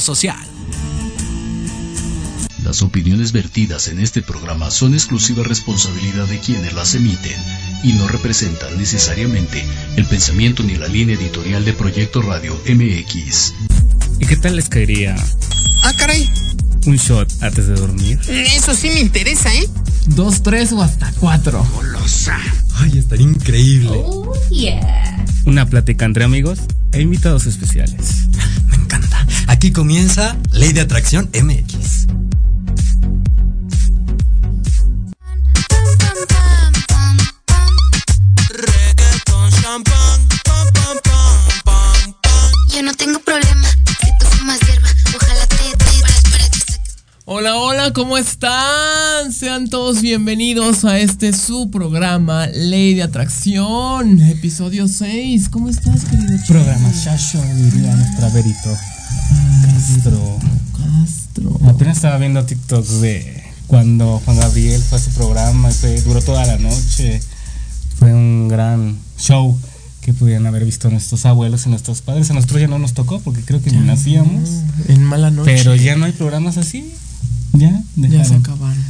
social. Las opiniones vertidas en este programa son exclusiva responsabilidad de quienes las emiten y no representan necesariamente el pensamiento ni la línea editorial de Proyecto Radio MX. ¿Y qué tal les caería? Ah, caray. Un shot antes de dormir. Eso sí me interesa, ¿eh? Dos, tres o hasta cuatro. Golosa. Ay, estaría increíble. Oh, yeah. Una plática entre amigos e invitados especiales. Aquí comienza Ley de Atracción MX. Yo no tengo problema. Si tú fumas hierba, ojalá te que saques. Hola, hola, ¿cómo están? Sean todos bienvenidos a este su programa Ley de Atracción, episodio 6. ¿Cómo estás, querido? chico? Programa Shasho, diría nuestra Verito. Castro. Castro. Apenas estaba viendo TikTok de cuando Juan Gabriel fue a su programa, y fue, duró toda la noche. Fue un gran show que pudieran haber visto nuestros abuelos y nuestros padres. A nosotros ya no nos tocó porque creo que ni nacíamos. En mala noche. Pero ya no hay programas así. Ya, ya se acabaron.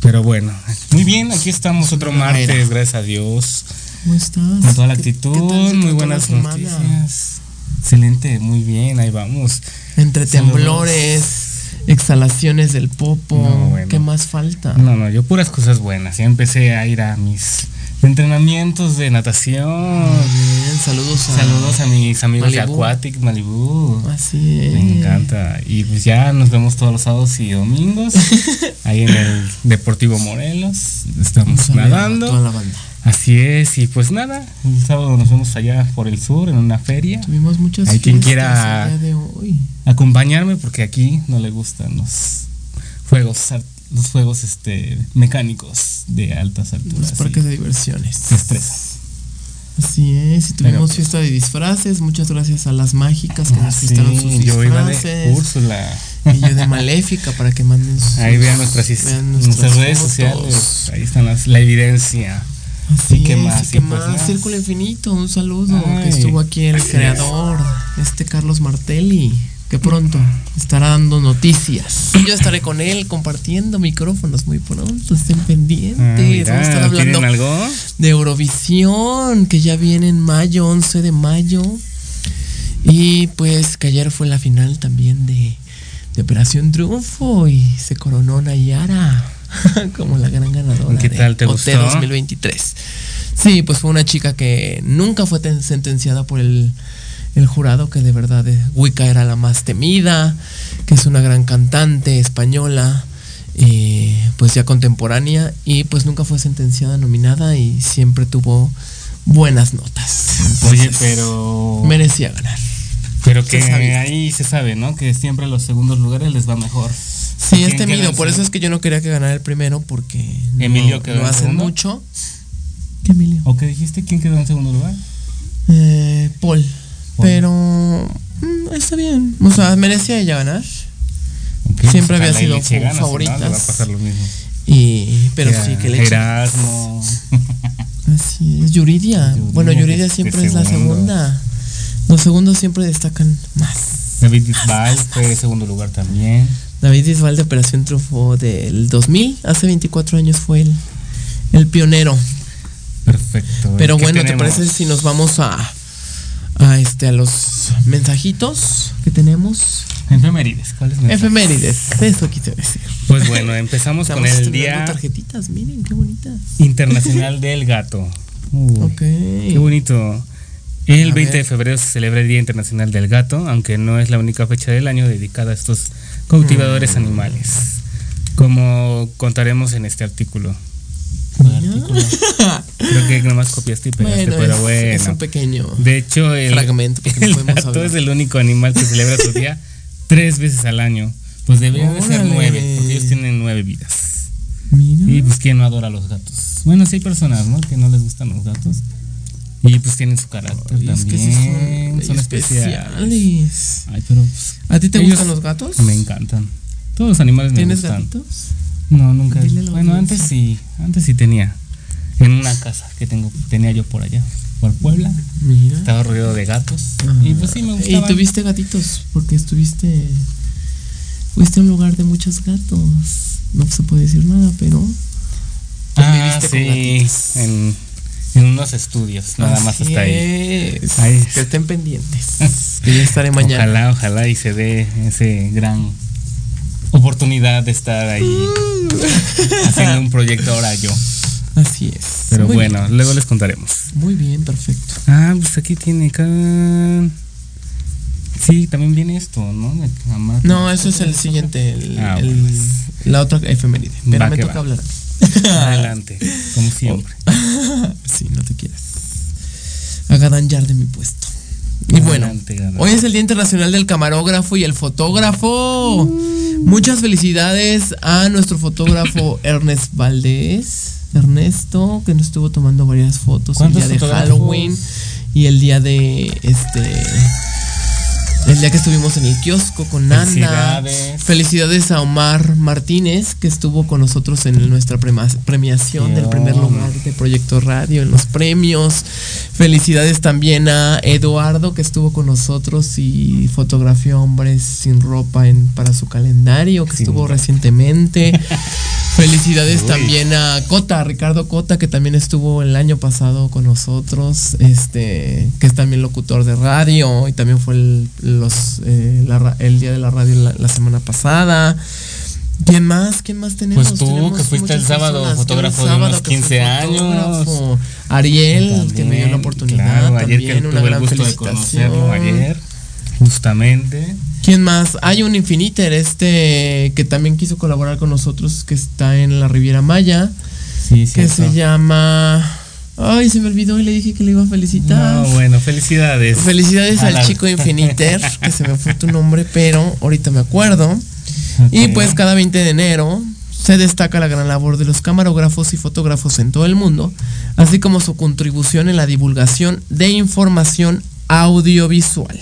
Pero bueno, muy bien, aquí estamos otro martes, gracias a Dios. ¿Cómo estás? Con toda la ¿Qué- actitud, muy buenas noticias. Excelente, muy bien, ahí vamos. Entre Saludos. temblores, exhalaciones del popo. No, bueno. ¿Qué más falta? No, no, yo puras cosas buenas. Ya empecé a ir a mis entrenamientos de natación. Bien, saludos a. Saludos a mis amigos de. Aquatic Malibu. Así es. Me encanta. Y pues ya nos vemos todos los sábados y domingos. ahí en el Deportivo Morelos. Estamos nadando. Toda la banda. Así es, y pues nada, el sábado nos vemos allá por el sur en una feria. Tuvimos muchas Hay quien quiera- de hoy. Acompañarme porque aquí no le gustan los juegos, los juegos este mecánicos de altas alturas. Los parques de diversiones. se estresan. Así es, y tuvimos Pero, pues, fiesta de disfraces. Muchas gracias a las mágicas que Ah, nos sí, prestaron sus yo iba de disfraces. Úrsula. Y yo de Maléfica para que manden sus. Ahí vean nuestras, redes fotos. sociales. Ahí están las, la evidencia. Así ¿Y qué es, más? y qué Y pues más. Círculo Infinito, un saludo. Ay, que estuvo aquí el es. creador, este Carlos Martelli, que pronto estará dando noticias. Yo estaré con él compartiendo micrófonos muy pronto. Estén pendientes. Ah, mira, Vamos a estar hablando de Eurovisión, que ya viene en mayo, 11 de mayo. Y pues que ayer fue la final también de, de Operación Triunfo y se coronó Nayara como la gran ganadora. ¿Qué de tal, te OT gustó? 2023. Sí, pues fue una chica que nunca fue ten- sentenciada por el, el jurado, que de verdad eh, Wicca era la más temida, que es una gran cantante española, eh, pues ya contemporánea, y pues nunca fue sentenciada, nominada y siempre tuvo buenas notas. Oye, pero. Merecía ganar. Pero que ahí se sabe, ¿no? Que siempre a los segundos lugares les va mejor. Sí, ¿Quién es temido, por eso es que yo no quería que ganara el primero, porque no- quedó lo en hacen segundo. mucho. ¿Qué Emilio? ¿O qué dijiste? ¿Quién quedó en segundo lugar? Eh, Paul. Paul. Pero mm, está bien. O sea, merecía ella ganar. Ok, Siempre pues, había sido Leche fa- gana, si no, favoritas. le va a pasar lo mismo. Y, pero sí, que le Erasmo. Así es. Yuridia. Yuridia, bueno, Yuridia siempre es la segunda. Los segundos siempre destacan más. David Bisbal fue segundo lugar también. David Bisbal de Operación Triunfo del 2000. Hace 24 años fue el, el pionero. Perfecto. Pero ¿Qué bueno, ¿te parece si nos vamos a, a este a los mensajitos que tenemos? Efemérides. ¿Cuáles mensajes? Efemérides, eso quise decir. Pues bueno, empezamos con el Día tarjetitas, miren qué bonitas. Internacional del Gato. Uy, Ok. Qué bonito. El A 20 ver. de febrero se celebra el Día Internacional del Gato, aunque no es la única fecha del año dedicada a estos cautivadores animales, como contaremos en este artículo. Creo que nomás copiaste y pegaste, Bueno, pero es, bueno. es un pequeño. De hecho, el, fragmento, no el podemos gato es el único animal que celebra su día tres veces al año. Pues deberían de ser nueve, porque ellos tienen nueve vidas. Mira. Y pues quién no adora a los gatos. Bueno, sí hay personas, ¿no? Que no les gustan los gatos. Y pues tienen su carácter Ay, también. es que sí son, son especiales. especiales. Ay, pero pues, ¿A ti te gustan los gatos? Me encantan. Todos los animales me ¿Tienes gustan. gatitos? No, nunca. Bueno, antes sí, antes sí tenía. En una casa que tengo, tenía yo por allá. por Puebla. Mira. Estaba rodeado de gatos. Y pues sí, me Y gustaba. tuviste gatitos, porque estuviste. Fuiste a un lugar de muchos gatos. No se puede decir nada, pero. Ah, sí, en, en unos estudios, nada más hasta ahí. es. Ahí. Que estén pendientes. que ya estaré mañana. Ojalá, ojalá y se dé ese gran oportunidad de estar ahí Mm. haciendo un proyecto ahora yo. Así es. Pero Muy bueno, bien. luego les contaremos. Muy bien, perfecto. Ah, pues aquí tiene acá. Sí, también viene esto, ¿no? De No, eso es el siguiente. el- Ah, el- pues. la otra efeméride. Pero Va me toca va. hablar. Adelante, como siempre. sí, no te quieras. Ya de mi puesto. Y bueno, Adelante, hoy es el Día Internacional del Camarógrafo y el Fotógrafo. Muchas felicidades a nuestro fotógrafo Ernest Valdés. Ernesto, que nos estuvo tomando varias fotos el ¿Cuántos día de? Halloween y el día de este. El día que estuvimos en el kiosco con Nanda. Felicidades. Felicidades a Omar Martínez, que estuvo con nosotros en nuestra premiación del primer lugar de Proyecto Radio en los premios. Felicidades también a Eduardo, que estuvo con nosotros y fotografió hombres sin ropa en, para su calendario, que Sin estuvo ropa. recientemente. Felicidades Uy. también a Cota, Ricardo Cota, que también estuvo el año pasado con nosotros, este, que es también locutor de radio y también fue el, los, eh, la ra- el día de la radio la, la semana pasada. ¿Quién más? ¿Quién más tenemos? Pues tú, Tenemos que fuiste el sábado personas. Fotógrafo el de unos sábado que fui 15 años. Ariel, que me dio También, la oportunidad. claro, también, ayer que una tuve gran el gusto de conocerlo ayer, justamente. ¿Quién más? Hay un Infiniter, este, que también quiso colaborar con nosotros, que está en la Riviera Maya, Sí, que se llama... Ay, se me olvidó y le dije que le iba a felicitar. No, bueno, felicidades. Felicidades A al la- chico Infiniter, que se me fue tu nombre, pero ahorita me acuerdo. Y pues cada 20 de enero se destaca la gran labor de los camarógrafos y fotógrafos en todo el mundo, así como su contribución en la divulgación de información audiovisual.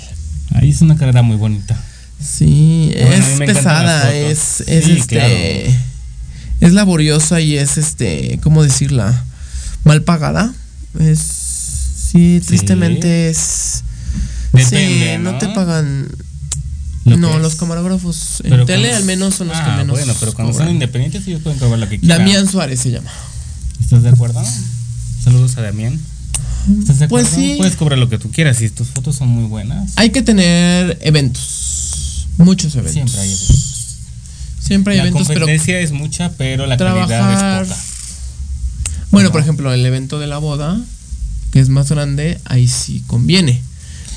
Ahí es una carrera muy bonita. Sí, Bueno, es pesada, es, es Sí, este claro. es laboriosa y es este, ¿cómo decirla? mal pagada. Es sí, tristemente es Depende, sí, no ¿no? te pagan Lo no, que los camarógrafos en Pero tele al menos son los que Ah, menos Bueno, pero cuando son cobran. independientes ellos pueden cobrar lo que quieran. Damián Suárez se llama. ¿Estás de acuerdo? Saludos a Damián. ¿Estás de Pues acuerdo? sí. Puedes cobrar lo que tú quieras y tus fotos son muy buenas. Hay que tener eventos, muchos eventos. Siempre hay eventos. Siempre hay la eventos, pero competencia es mucha, pero la calidad es poca. Bueno, ¿no? por ejemplo, el evento de la boda, que es más grande, ahí sí conviene.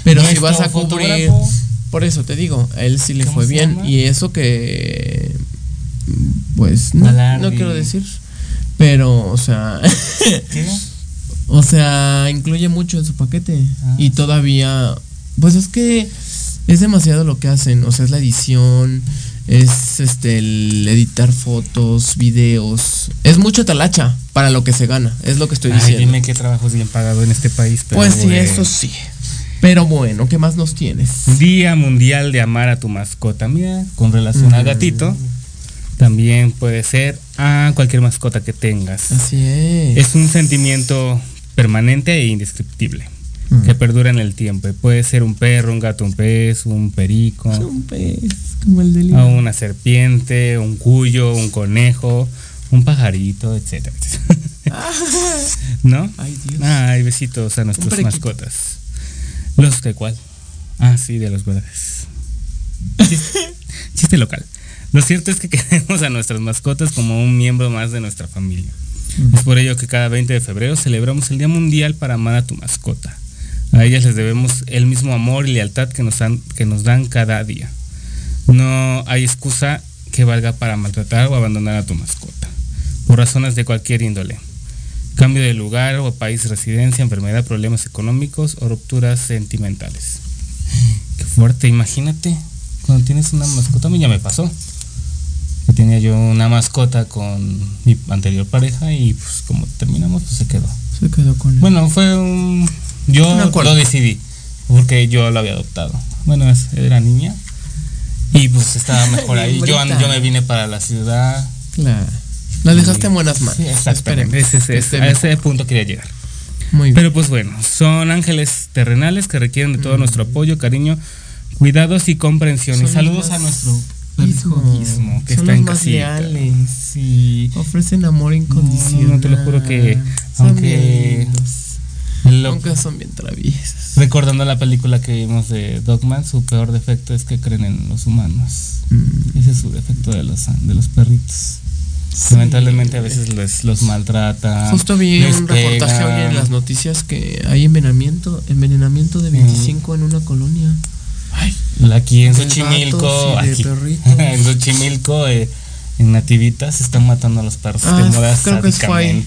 Pero si vas a cubrir, fotógrafo, por eso te digo, a él sí le ¿Cómo fue bien llama? y eso que pues no, no quiero decir, pero o sea, ¿qué? o sea, incluye mucho en su paquete Ah, y todavía pues es que es demasiado lo que hacen, o sea, es la edición, es este el editar fotos, videos, es mucha talacha para lo que se gana, es lo que estoy Ay, diciendo. dime qué trabajo es bien pagado en este país. pero Pues sí, eso sí. Pero bueno, ¿qué más nos tienes? Día Mundial de Amar a tu mascota. Mira, con relación al Mm. gatito, también puede ser a cualquier mascota que tengas. Así es. Es un sentimiento permanente e indescriptible Mm. que perdura en el tiempo. Y Puede ser un perro, un gato, un pez, un perico, un pez, como el de o una serpiente, un cuyo, un conejo, un pajarito, etcétera. ¿No? Ay, Dios. Ay, besitos a periquito. mascotas. ¿Los de cuál? Ah, sí, de los verdes. Chiste, chiste local. Lo cierto es que queremos a nuestras mascotas como un miembro más de nuestra familia. Es por ello que cada 20 de febrero celebramos el Día Mundial para amar a tu mascota. A ellas les debemos el mismo amor y lealtad que nos dan, que nos dan cada día. No hay excusa que valga para maltratar o abandonar a tu mascota, por razones de cualquier índole. Cambio de lugar o país de residencia, enfermedad, problemas económicos o rupturas sentimentales. Qué fuerte, imagínate. Cuando tienes una mascota, a mí ya me pasó. Que tenía yo una mascota con mi anterior pareja y pues como terminamos, pues se quedó. Se quedó con él. Bueno, fue un... Yo lo decidí, porque yo lo había adoptado. Bueno, era niña y pues estaba mejor ahí. Yo, yo me vine para la ciudad. Claro. La dejaste en buenas manos. Sí, exactamente. Ese, ese- esté a ese punto quería llegar. Muy bien. Pero pues bueno, son ángeles terrenales que requieren de todo nuestro apoyo, cariño, cuidados y comprensión. Son y saludos a nuestro Gizmo. Gizmo, que Son está los en más casita. leales. Sí. Ofrecen amor incondicional. no, te lo juro que Son aunque- lindos. Lo- Aunque son bien traviesos. recordando la película que vimos de Dogman, su peor defecto es que creen en los humanos. Mm. Ese es su defecto de los, de los perritos. Lamentablemente a veces los, los maltratan. Justo vi un reportaje pegan. hoy en las noticias que hay envenenamiento, envenenamiento de 25 en una colonia. Aquí en Xochimilco, aquí, en Xochimilco, eh, en Nativitas, se están matando a los perros Ah, de moda creo que fue ahí.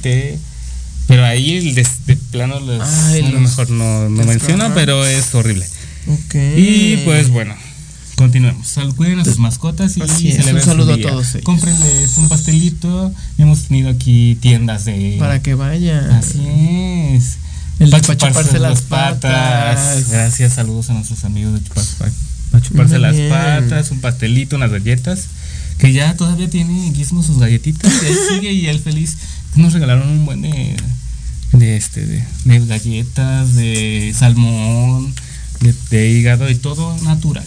Pero ahí de, de plano les, Ay, bueno, los mejor no, no menciono, pero es horrible. Ok. Y pues bueno, continuemos. Sal- Cuiden a sus mascotas y Así es, un saludo su a todos ellos. Cómprenles un pastelito. Hemos tenido aquí tiendas de. Para que vayan. Así es. El Pa' pa' chuparse las patas. Gracias, saludos a nuestros amigos de chupar, pa- pa' chuparse las bien. patas, un pastelito, unas galletas. Que ya todavía tiene Gizmo sus galletitas. Y ahí sigue y él feliz. Nos regalaron un buen de. De este, de, de galletas, de salmón, de, de hígado y todo natural.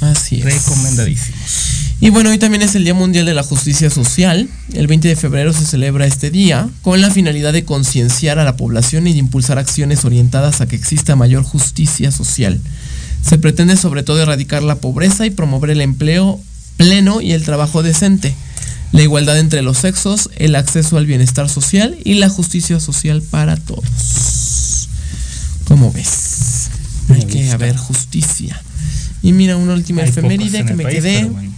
Así es. Recomendadísimos. Y bueno, hoy también es el Día Mundial de la Justicia Social. El 20 de febrero se celebra este día con la finalidad de concienciar a la población y de impulsar acciones orientadas a que exista mayor justicia social. Se pretende sobre todo erradicar la pobreza y promover el empleo pleno y el trabajo decente, la igualdad entre los sexos, el acceso al bienestar social y la justicia social para todos. ¿Cómo ves? Me Hay que haber justicia. Y mira, una última Hay efeméride que me país, quedé bueno.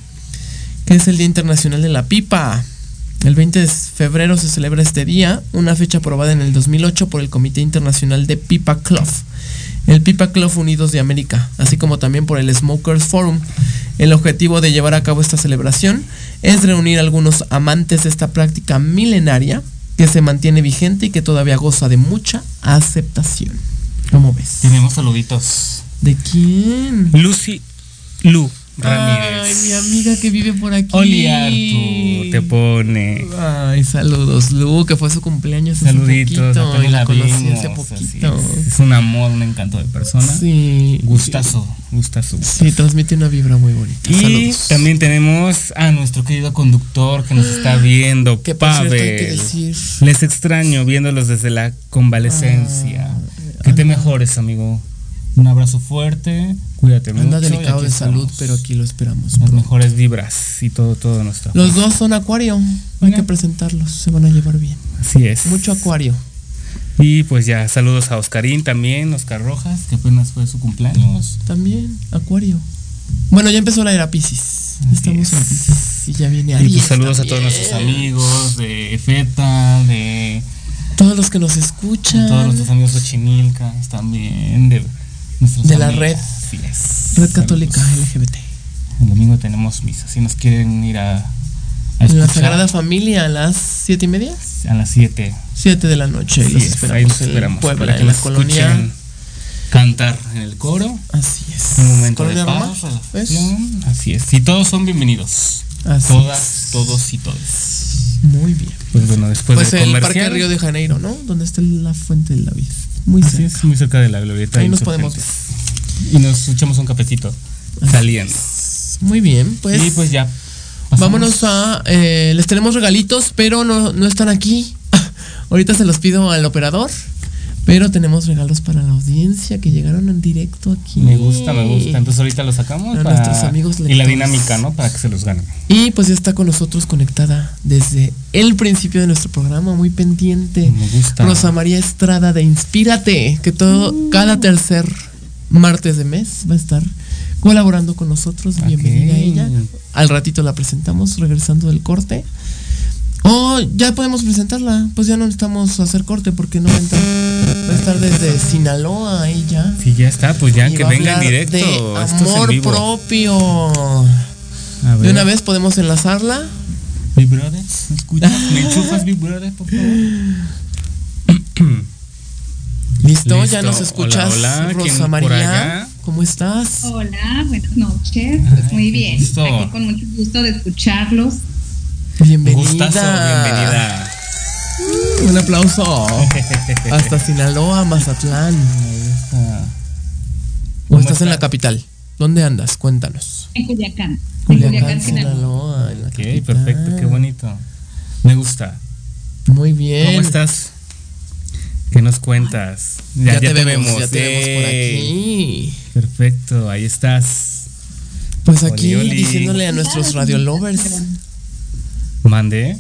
que es el Día Internacional de la Pipa. El 20 de febrero se celebra este día, una fecha aprobada en el 2008 por el Comité Internacional de Pipa Club, el Pipa Club Unidos de América, así como también por el Smokers Forum. El objetivo de llevar a cabo esta celebración es reunir a algunos amantes de esta práctica milenaria que se mantiene vigente y que todavía goza de mucha aceptación. ¿Cómo ves? Tenemos saluditos. ¿De quién? Lucy Lu Ay, Ramírez. mi amiga que vive por aquí. Oli Artu te pone. Ay, saludos, Lu, que fue su cumpleaños hace Saluditos. poquito apenas y la conocí vimos, hace poquito. es. Es un amor, un encanto de persona. Sí. Gustazo, gustazo. gustazo. Sí, transmite una vibra muy bonita. Y saludos. también tenemos a nuestro querido conductor que nos está viendo, que cierto Pavel. decir. Les extraño viéndolos desde la convalecencia. Ah, que te mejores, amigo. Un abrazo fuerte, cuídate mucho. Anda y delicado de salud, pero aquí lo esperamos. Las pronto. mejores vibras y todo, todo nuestro. Los dos son acuario. Hay que presentarlos, se van a llevar bien. Así es. Mucho acuario. Y pues ya, saludos a Oscarín también, Oscar Rojas, que apenas fue su cumpleaños. También, acuario. Bueno, ya empezó la era Pisces. Estamos en es. Pisces. Y ya viene Y Aries pues saludos a todos nuestros amigos de FETA, de Todos los que nos escuchan. todos nuestros amigos Xochimilcas también, de nuestros De la red. Así es. Red Católica. LGBT. El domingo tenemos misa. Si nos quieren ir a, a En la Sagrada Familia a las siete y media. a las 7. Siete de la noche. los esperamos, ahí los en esperamos. Puebla, para que en la colonia. cantar en el coro. Así es. Un momento de Colonia paz. Así es. Y todos son bienvenidos. Así Todas, todos y todos. Muy bien. Pues bueno, después Pues del el Parque comercial. Río de Janeiro, ¿no? Donde está la fuente de la vida. Muy Así cerca. es, muy cerca de la glorieta. Ahí de nos podemos. Y nos echamos un cafecito saliendo. Muy bien, pues. y pues ya. pasamos. Vámonos a. eh, les tenemos regalitos, pero no, no están aquí. Ahorita se los pido al operador. Pero tenemos regalos para la audiencia que llegaron en directo aquí. Me gusta, me gusta. Entonces ahorita lo sacamos. A para- nuestros amigos Y la dinámica, ¿no? Para que se los ganen. Y pues ya está con nosotros conectada desde el principio de nuestro programa, muy pendiente. Me gusta. Rosa María Estrada de Inspírate, que todo, cada tercer martes de mes va a estar colaborando con nosotros. Bienvenida a ella. Al ratito la presentamos, regresando del corte. Oh, ya podemos presentarla. Pues ya no necesitamos hacer corte porque no va a entrar. Va a estar desde Sinaloa ella. Si ya está, pues ya Y que va a venga en directo. De Esto es en amor vivo. propio. A ver. De una vez podemos enlazarla. Big Brother, ¿me escuchas? ¿Me enchufas, Big Brother, por favor? Listo, ya nos escuchas, Hola, hola. ¿Quién Rosa María. ¿Cómo estás? Hola, buenas noches. Pues Ay, muy bien. gusto. Aquí con mucho gusto de escucharlos. Bienvenida. Gustazo, bienvenida. Un aplauso. Hasta Sinaloa, Mazatlán. ¿O ¿Cómo estás en la capital? ¿Dónde andas? Cuéntanos. En Culiacán. En Culiacán, Culiacán, Sinaloa. En la Ok, capital. perfecto, qué bonito. Me gusta. Muy bien. ¿Cómo estás? ¿Qué nos cuentas? Ya, te, vemos, ya te vemos por aquí. Perfecto, ahí estás. Pues aquí Oli, oli. diciéndole a nuestros radio Mande.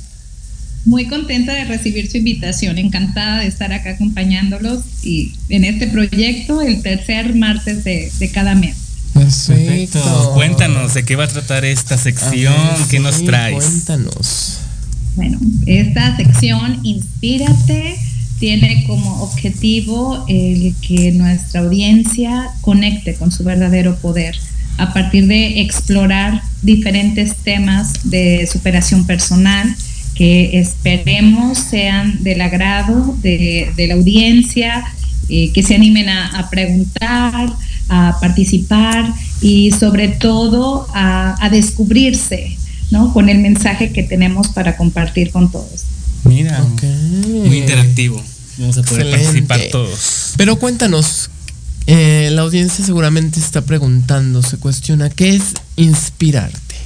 Muy contenta de recibir su invitación, encantada de estar acá acompañándolos y en este proyecto el tercer martes de, de cada mes. Perfecto. Cuéntanos de qué va a tratar esta sección, ver, qué nos traes. Cuéntanos. Bueno, esta sección Inspírate tiene como objetivo el que nuestra audiencia conecte con su verdadero poder a partir de explorar diferentes temas de superación personal que esperemos sean del agrado de, de la audiencia, eh, que se animen a, a preguntar, a participar y sobre todo a, a descubrirse, ¿no? Con el mensaje que tenemos para compartir con todos. Mira, muy interactivo. Vamos a poder Excelente. participar todos. Pero cuéntanos, eh, la audiencia seguramente se está preguntando, se cuestiona, ¿qué es inspirarte?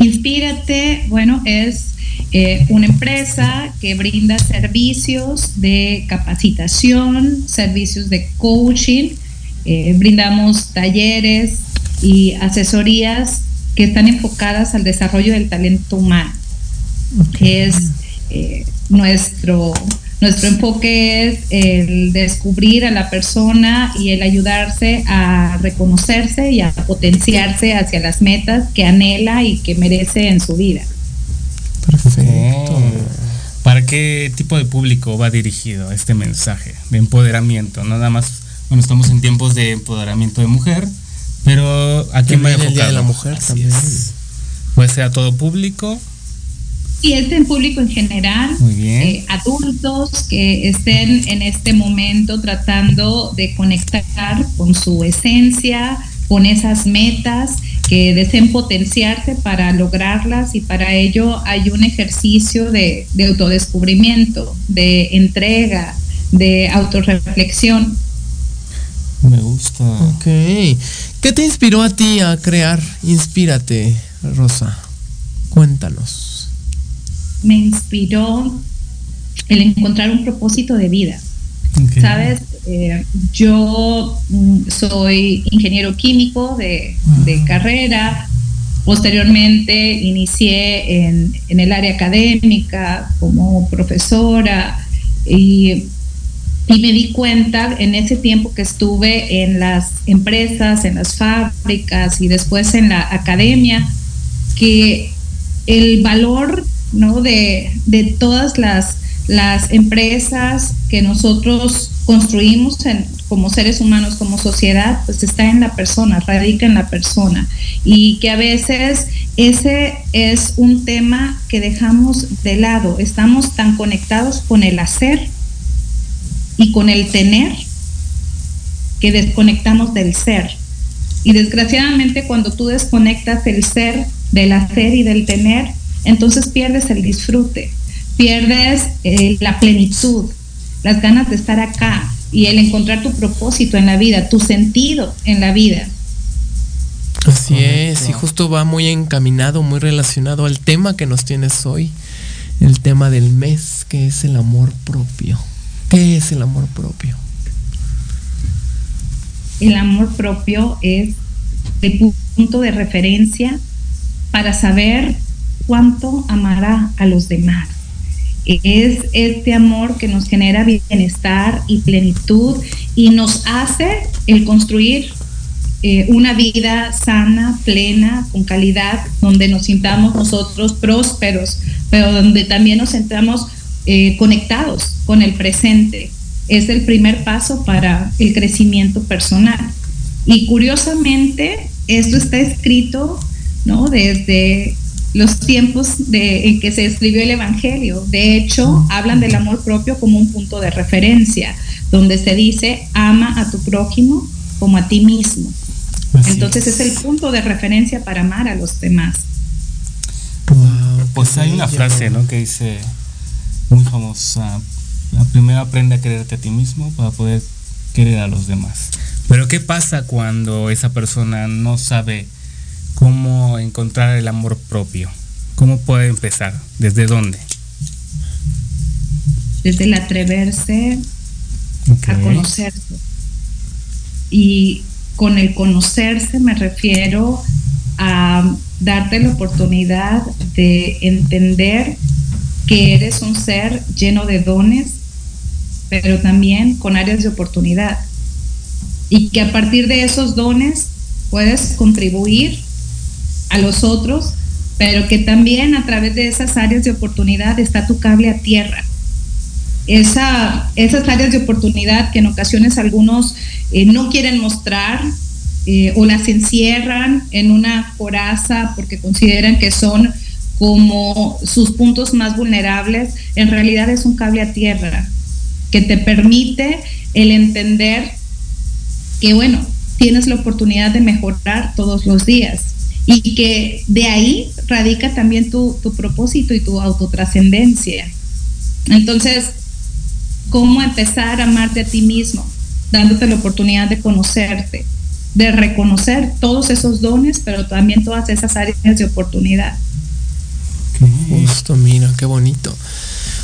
Inspírate, bueno, es eh, una empresa que brinda servicios de capacitación, servicios de coaching, eh, brindamos talleres y asesorías que están enfocadas al desarrollo del talento humano. Es eh, nuestro, nuestro enfoque es el descubrir a la persona y el ayudarse a reconocerse y a potenciarse hacia las metas que anhela y que merece en su vida. Perfecto. ¿Para qué tipo de público va dirigido este mensaje de empoderamiento? No nada más, bueno, estamos en tiempos de empoderamiento de mujer, pero ¿a quién va También el Día de enfocado? la Mujer Así también. es. Puede ser a todo público. Y este en público en general, eh, adultos que estén en este momento tratando de conectar con su esencia, con esas metas, que deseen potenciarse para lograrlas y para ello hay un ejercicio de, de autodescubrimiento, de entrega, de autorreflexión. Me gusta. Ok. ¿Qué te inspiró a ti a crear Inspírate, Rosa? Cuéntanos. Me inspiró el encontrar un propósito de vida. Sabes, Eh, yo mm, soy ingeniero químico de, de carrera. Posteriormente inicié en, en el área académica como profesora y, y me di cuenta en ese tiempo que estuve en las empresas, en las fábricas y después en la academia, que el valor ¿no? de, de todas las, las empresas que nosotros construimos en- como seres humanos, como sociedad, pues está en la persona, radica en la persona. Y que a veces ese es un tema que dejamos de lado. Estamos tan conectados con el hacer y con el tener que desconectamos del ser. Y desgraciadamente cuando tú desconectas el ser del hacer y del tener, entonces pierdes el disfrute, pierdes eh, la plenitud, las ganas de estar acá y el encontrar tu propósito en la vida, tu sentido en la vida. Así es, y justo va muy encaminado, muy relacionado al tema que nos tienes hoy, el tema del mes, que es el amor propio. ¿Qué es el amor propio? El amor propio es el pu- punto de referencia para saber cuánto amará a los demás. Es este amor que nos genera bienestar y plenitud y nos hace el construir eh, una vida sana, plena, con calidad, donde nos sintamos nosotros prósperos, pero donde también nos sentamos eh, conectados con el presente. Es el primer paso para el crecimiento personal. Y curiosamente, esto está escrito ¿no? desde los tiempos de, en que se escribió el Evangelio. De hecho, hablan del amor propio como un punto de referencia, donde se dice, ama a tu prójimo como a ti mismo. Así Entonces es el punto de referencia para amar a los demás. Wow, Pues qué hay una frase, ¿no? Que dice, muy famosa. La primera aprende a quererte a ti mismo para poder querer a los demás. Pero ¿qué pasa cuando esa persona no sabe cómo encontrar el amor propio? ¿Cómo puede empezar? ¿Desde dónde? Desde el atreverse a conocerse. Y con el conocerse me refiero a darte la oportunidad de entender que eres un ser lleno de dones, pero también con áreas de oportunidad. Y que a partir de esos dones puedes contribuir a los otros, pero que también a través de esas áreas de oportunidad está tu cable a tierra. Esa, esas áreas de oportunidad que en ocasiones algunos eh, no quieren mostrar eh, o las encierran en una coraza porque consideran que son como sus puntos más vulnerables, en realidad es un cable a tierra que te permite el entender que, bueno, tienes la oportunidad de mejorar todos los días y que de ahí radica también tu, tu propósito y tu autotrascendencia. Entonces, cómo empezar a amarte a ti mismo, dándote la oportunidad de conocerte, de reconocer todos esos dones, pero también todas esas áreas de oportunidad. Justo, mira, qué bonito.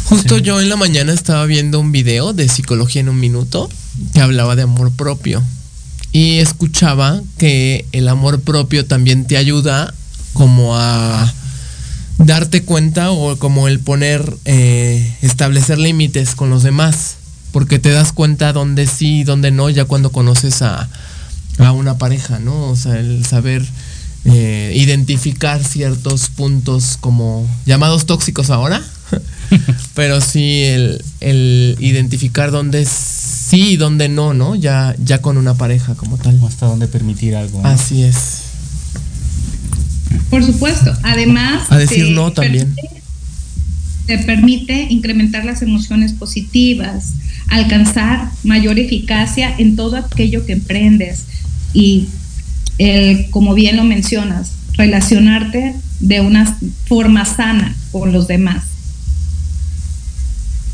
Justo Sí. yo en la mañana estaba viendo un video de psicología en un minuto que hablaba de amor propio. Y escuchaba que el amor propio también te ayuda como a darte cuenta o como el poner, eh, establecer límites con los demás. Porque te das cuenta dónde sí y dónde no ya cuando conoces a, a una pareja, ¿no? O sea, el saber eh, identificar ciertos puntos como llamados tóxicos ahora. Pero sí el, el identificar dónde sí y dónde no, ¿no? Ya, ya con una pareja como tal. Hasta dónde permitir algo. ¿no? Así es. Por supuesto, además... A decir no también. permite- Te permite incrementar las emociones positivas, alcanzar mayor eficacia en todo aquello que emprendes y, el, como bien lo mencionas, relacionarte de una forma sana con los demás.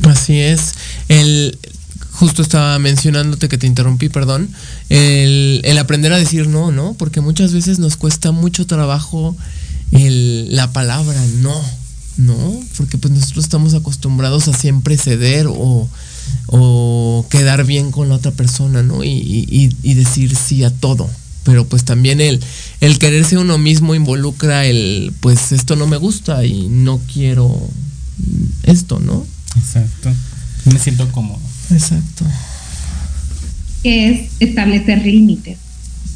Así es. El, justo estaba mencionándote que te interrumpí, perdón. El, el aprender a decir no, ¿no? Porque muchas veces nos cuesta mucho trabajo el, la palabra no, ¿no? Porque pues nosotros estamos acostumbrados a siempre ceder o, o quedar bien con la otra persona, ¿no? Y, y- y decir sí a todo. Pero pues también el, el quererse uno mismo involucra el, pues esto no me gusta y no quiero esto, ¿no? Exacto. Me siento cómodo. Exacto. que es establecer límites.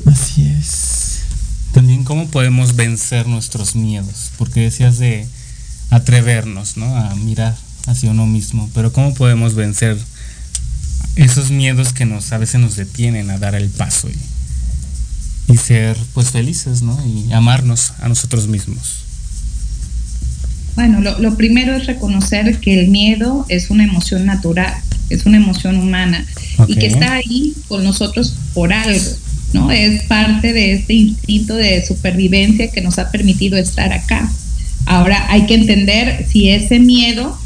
Así es. También cómo podemos vencer nuestros miedos, porque decías de atrevernos, ¿no? A mirar hacia uno mismo, pero cómo podemos vencer esos miedos que nos a veces nos detienen a dar el paso y, y ser pues felices, ¿no? Y amarnos a nosotros mismos. Bueno, lo, lo primero es reconocer que el miedo es una emoción natural, es una emoción humana y que está ahí con nosotros por algo, ¿no? Es parte de este instinto de supervivencia que nos ha permitido estar acá. Ahora hay que entender si ese miedo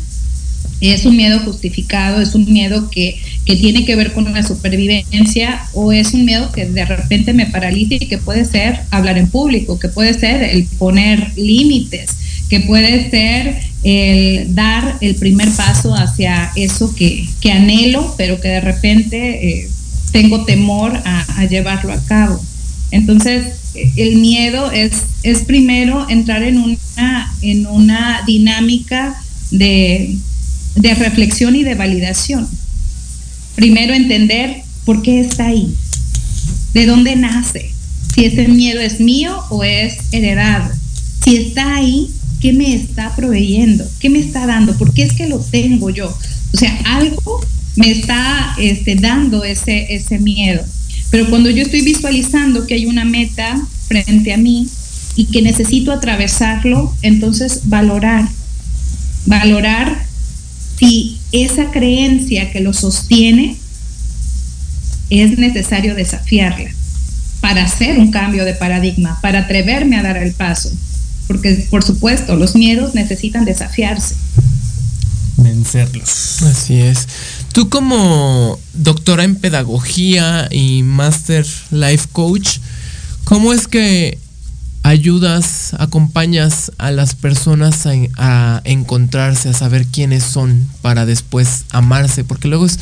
es un miedo justificado, es un miedo que, que tiene que ver con una supervivencia o es un miedo que de repente me paraliza y que puede ser hablar en público, que puede ser el poner límites, que puede ser el dar el primer paso hacia eso que, que anhelo, pero que de repente eh, tengo temor a, a llevarlo a cabo. Entonces, eh, el miedo es, es primero entrar en una, en una dinámica de, de reflexión y de validación. Primero entender por qué está ahí, de dónde nace, si ese miedo es mío o es heredado. Si está ahí, ¿qué me está proveyendo? ¿Qué me está dando? ¿Por qué es que lo tengo yo? O sea, algo me está este, dando ese, ese miedo. Pero cuando yo estoy visualizando que hay una meta frente a mí y que necesito atravesarlo, entonces valorar, valorar si esa creencia que lo sostiene es necesario desafiarla para hacer un cambio de paradigma, para atreverme a dar el paso. Porque, por supuesto, los miedos necesitan desafiarse. Vencerlos. Así es. Tú como doctora en pedagogía y master life coach, ¿cómo es que ayudas, acompañas a las personas a, a encontrarse, a saber quiénes son para después amarse? Porque luego es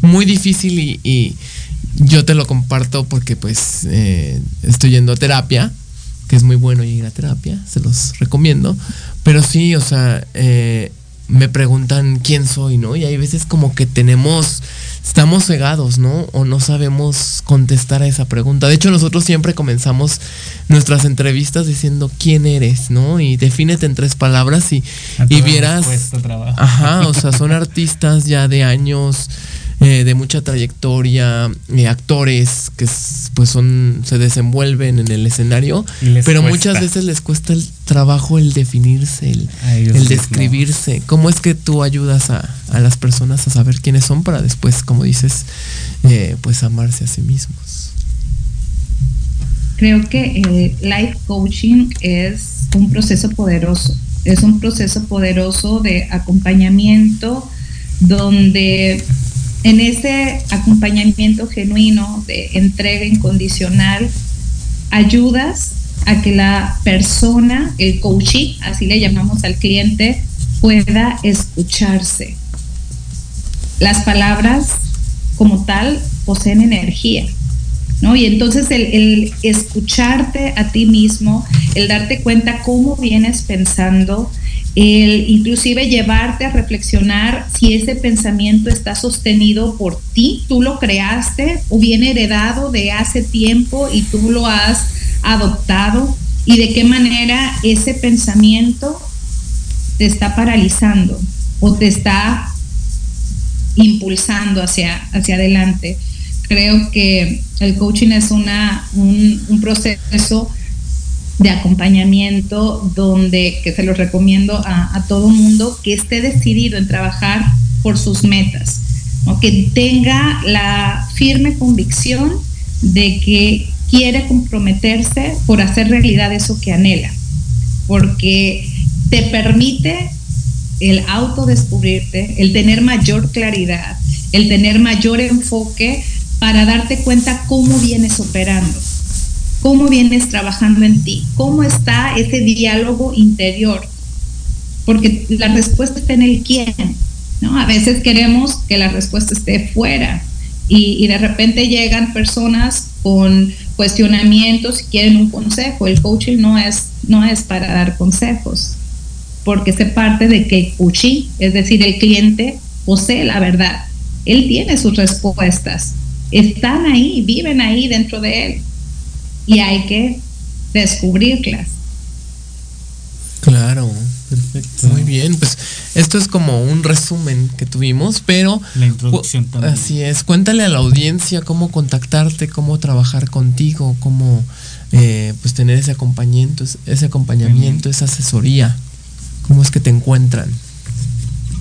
muy difícil y, y yo te lo comparto porque pues eh, estoy yendo a terapia, que es muy bueno ir a terapia, se los recomiendo. Pero sí, o sea, eh, me preguntan quién soy, ¿no? Y hay veces como que tenemos, estamos cegados, ¿no? O no sabemos contestar a esa pregunta. De hecho, nosotros siempre comenzamos nuestras entrevistas diciendo quién eres, ¿no? Y defínete en tres palabras y, y vieras... Ajá, o sea, son artistas ya de años, eh, de mucha trayectoria, eh, actores que pues son, se desenvuelven en el escenario, pero cuesta. muchas veces les cuesta el trabajo el definirse, el, describirse. ¿Cómo es que tú ayudas a, a las personas a saber quiénes son para después, como dices, eh, pues amarse a sí mismos? Creo que el life coaching es un proceso poderoso, es un proceso poderoso de acompañamiento donde en ese acompañamiento genuino de entrega incondicional ayudas a que la persona, el coachee, así le llamamos al cliente, pueda escucharse. Las palabras como tal poseen energía. ¿no? Y entonces el, el escucharte a ti mismo, el darte cuenta cómo vienes pensando, el inclusive llevarte a reflexionar si ese pensamiento está sostenido por ti, tú lo creaste o viene heredado de hace tiempo y tú lo has adoptado y de qué manera ese pensamiento te está paralizando o te está impulsando hacia, hacia adelante. Creo que el coaching es una, un, un proceso de acompañamiento donde, que se los recomiendo a, todo mundo, que esté decidido en trabajar por sus metas, que tenga la firme convicción de que quiere comprometerse por hacer realidad eso que anhela, porque te permite el autodescubrirte, el tener mayor claridad, el tener mayor enfoque para darte cuenta cómo vienes operando, cómo vienes trabajando en ti, cómo está ese diálogo interior, porque la respuesta está en el quién, ¿no? A veces queremos que la respuesta esté fuera y, de repente llegan personas con cuestionamientos y quieren un consejo. El coaching no es, no es para dar consejos, porque se parte de que el es decir, el cliente, posee la verdad. Él tiene sus respuestas, están ahí, viven ahí dentro de él y hay que descubrirlas. Claro, perfecto. Muy bien, pues esto es como un resumen que tuvimos, pero La introducción también. así es. Cuéntale a la audiencia cómo contactarte, cómo trabajar contigo, cómo eh, pues tener ese acompañamiento, ese acompañamiento, esa asesoría. ¿Cómo es que te encuentran?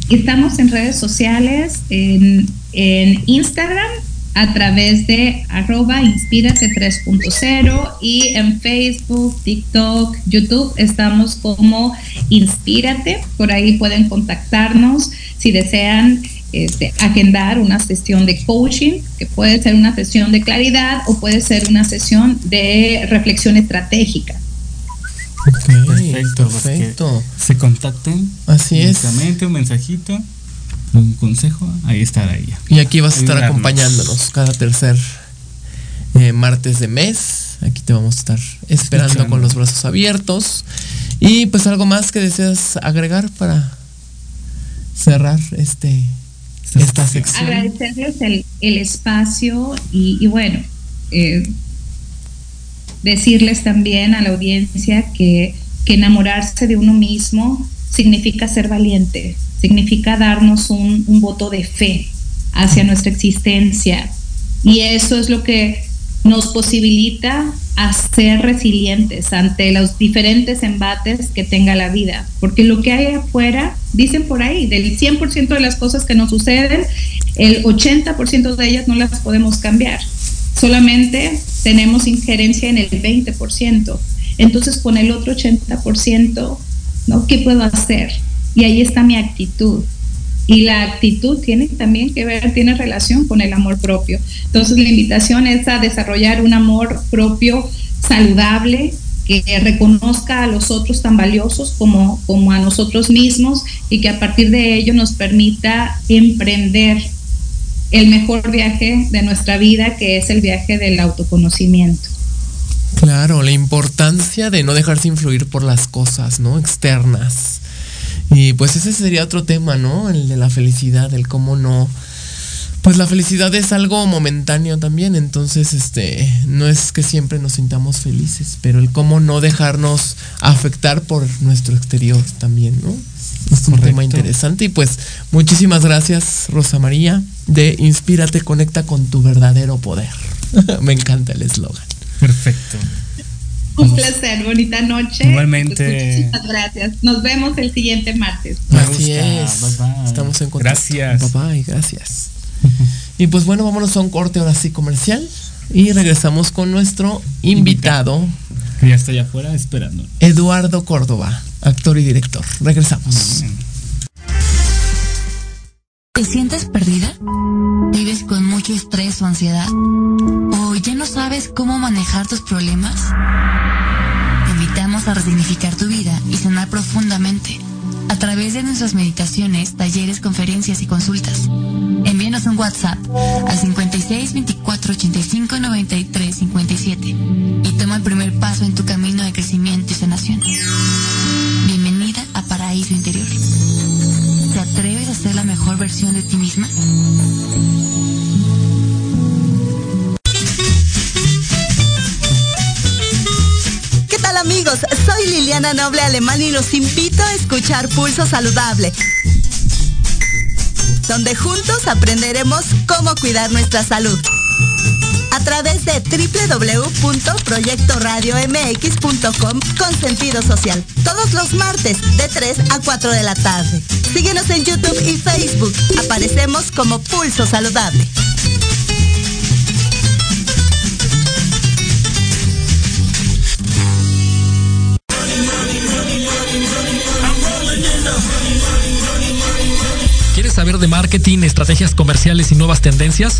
Estamos en redes sociales, en, en Instagram a través de arroba inspírate 3.0 y en Facebook, TikTok, YouTube estamos como Inspírate. Por ahí pueden contactarnos si desean este, agendar una sesión de coaching, que puede ser una sesión de claridad o puede ser una sesión de reflexión estratégica. Perfecto, pues que perfecto. se contacten. Así es. directamente, un mensajito, un consejo, ahí estará ella. Y aquí vas a estar acompañándonos cada tercer eh, martes de mes. Aquí te vamos a estar esperando Escuchando. con los brazos abiertos. Y pues algo más que deseas agregar para cerrar este esta sección. agradecerles el, el espacio y, y bueno, eh, decirles también a la audiencia que, que enamorarse de uno mismo significa ser valiente, significa darnos un, voto de fe hacia nuestra existencia. Y eso es lo que nos posibilita a ser resilientes ante los diferentes embates que tenga la vida, porque lo que hay afuera, dicen por ahí, del 100% de las cosas que nos suceden, el 80% de ellas no las podemos cambiar, solamente tenemos injerencia en el 20%, entonces con el otro 80%, ¿no? ¿Qué puedo hacer? Y ahí está mi actitud, y la actitud tiene también que ver, tiene relación con el amor propio. Entonces la invitación es a desarrollar un amor propio saludable, que reconozca a los otros tan valiosos como, como a nosotros mismos y que a partir de ello nos permita emprender el mejor viaje de nuestra vida, que es el viaje del autoconocimiento. Claro, la importancia de no dejarse influir por las cosas, ¿no? Externas. Y pues ese sería otro tema, ¿no? El de la felicidad, el cómo no. Pues la felicidad es algo momentáneo también, entonces este no es que siempre nos sintamos felices, pero el cómo no dejarnos afectar por nuestro exterior también, ¿no? Es un tema interesante y pues muchísimas gracias Rosa María de Inspírate, conecta con tu verdadero poder. Me encanta el eslogan. Perfecto. Un placer, bonita noche. Igualmente. Muchas gracias. Nos vemos el siguiente martes. Me Así gusta. es. Bye, bye. Estamos en contacto. Gracias. Bye bye, gracias. y pues bueno, vámonos a un corte ahora sí comercial y regresamos con nuestro invitado, Que ya está allá afuera esperando. Eduardo Córdoba, actor y director. Regresamos. ¿Te sientes perdida? ¿Vives con mucho estrés o ansiedad? ¿O ya no sabes cómo manejar tus problemas? Te invitamos a resignificar tu vida y sanar profundamente a través de nuestras meditaciones, talleres, conferencias y consultas. Envíanos un WhatsApp al 56 24 85 93 57 y toma el primer paso en tu camino de crecimiento y sanación. Bienvenida a Paraíso Interior. ¿Te atreves a ser la mejor versión de ti misma? ¿Qué tal amigos? Soy Liliana Noble Alemán y los invito a escuchar Pulso Saludable, donde juntos aprenderemos cómo cuidar nuestra salud. Través de www.proyectoradiomx.com con sentido social. Todos los martes de 3 a 4 de la tarde. Síguenos en YouTube y Facebook. Aparecemos como Pulso Saludable. ¿Quieres saber de marketing, estrategias comerciales y nuevas tendencias?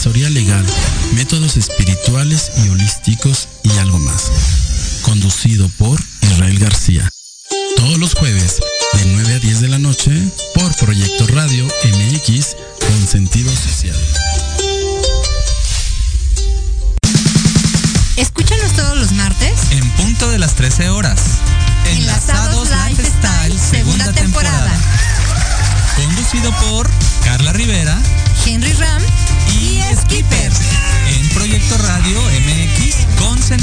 Asesoría legal, métodos espirituales y holísticos y algo más. Conducido por Israel García. Todos los jueves de 9 a 10 de la noche por Proyecto Radio MX con sentido social. Escúchanos todos los martes En punto de las 13 horas. Enlazados Lifestyle, segunda temporada. Conducido por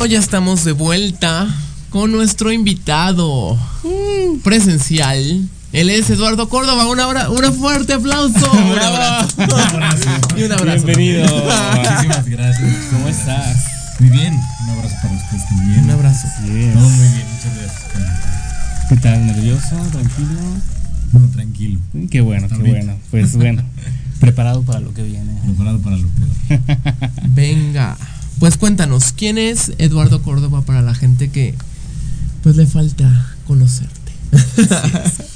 Bueno, ya estamos de vuelta con nuestro invitado presencial. Él es Eduardo Córdoba. Una, hora, un fuerte aplauso. un abrazo. y un abrazo. Bienvenido. Muchísimas gracias. ¿Cómo estás? Muy bien. Un abrazo para ustedes también. Un abrazo. Yes. Todo muy bien. Muchas gracias. ¿Qué tal? ¿Nervioso? ¿Tranquilo? No, tranquilo. Qué bueno, qué bueno. Pues bueno, preparado para lo que viene. Preparado para lo peor. Venga. Pues cuéntanos, ¿quién es Eduardo Córdoba para la gente que pues le falta conocerte?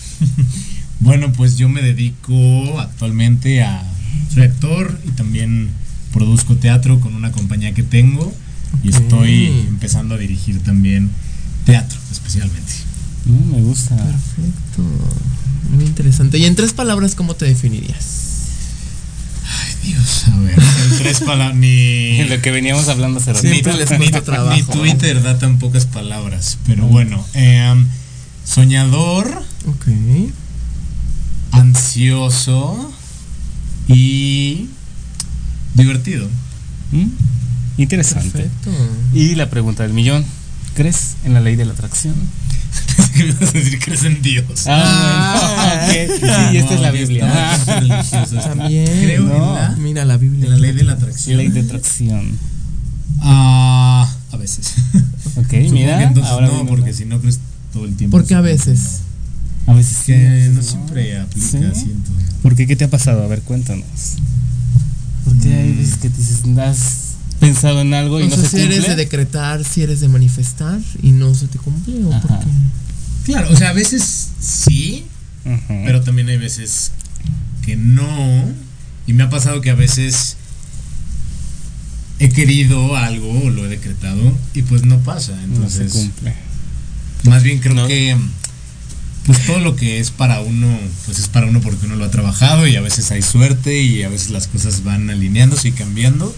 Bueno, pues yo me dedico actualmente a. Soy actor y también produzco teatro con una compañía que tengo. Y estoy empezando a dirigir también teatro, especialmente. Mm, me gusta. Perfecto. Muy interesante. Y en tres palabras, ¿cómo te definirías? Dios, a ver. En tres palabras. Ni. Lo que veníamos hablando hace rato. Ni, ni- ni Twitter da tan pocas palabras. Pero bueno, em, soñador, Ok. ansioso y divertido. Mm, Interesante. Perfecto. Y la pregunta del millón. ¿Crees en la ley de la atracción? ¿Qué me vas a decir? ¿Crees en Dios? Ah, bueno, ok. Sí, esta es la Biblia. También. Creo en la, Mira la Biblia. en la ley de la atracción. Ley de atracción. Ah, a veces. Ok, Supongo mira. que entonces ahora no, porque si no crees todo el tiempo. Porque a veces. A veces sí, Que veces no siempre aplica, ¿Sí? siento. ¿Por qué? ¿Qué te ha pasado? A ver, cuéntanos. Porque hay Mm. veces que te dices, has pensado en algo y O no sea, se si cumple. eres de decretar, si eres de manifestar y no se te cumple o por qué? Claro, o sea, a veces sí, pero también hay veces que no. Y me ha pasado que a veces he querido algo o lo he decretado y pues no pasa. no se Entonces, cumple. más bien creo No. que pues todo lo que es para uno, pues es para uno porque uno lo ha trabajado y a veces hay suerte y a veces las cosas van alineándose y cambiando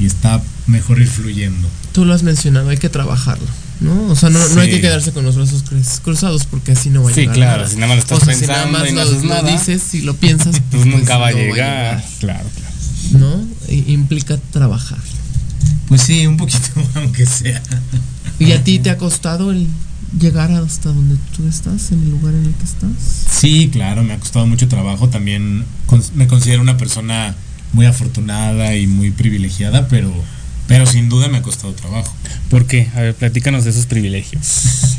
y está mejor ir fluyendo. Tú lo has mencionado, hay que trabajarlo, ¿no? O sea, no, no hay Sí. que quedarse con los brazos cru- cruzados porque así no va a Sí, llegar. claro, nada. si nada más lo estás o sea, si nada pensando más y no lo, haces lo nada, dices, si lo piensas, Pues nunca va a llegar. Claro, claro. ¿No? Implica trabajar. Pues sí, un poquito, aunque sea. ¿Y a ti te ha costado el llegar hasta donde tú estás, en el lugar en el que estás? Sí, claro, me ha costado mucho trabajo. También me considero una persona muy afortunada y muy privilegiada, pero, pero sin duda me ha costado trabajo. ¿Por qué? A ver, platícanos de esos privilegios.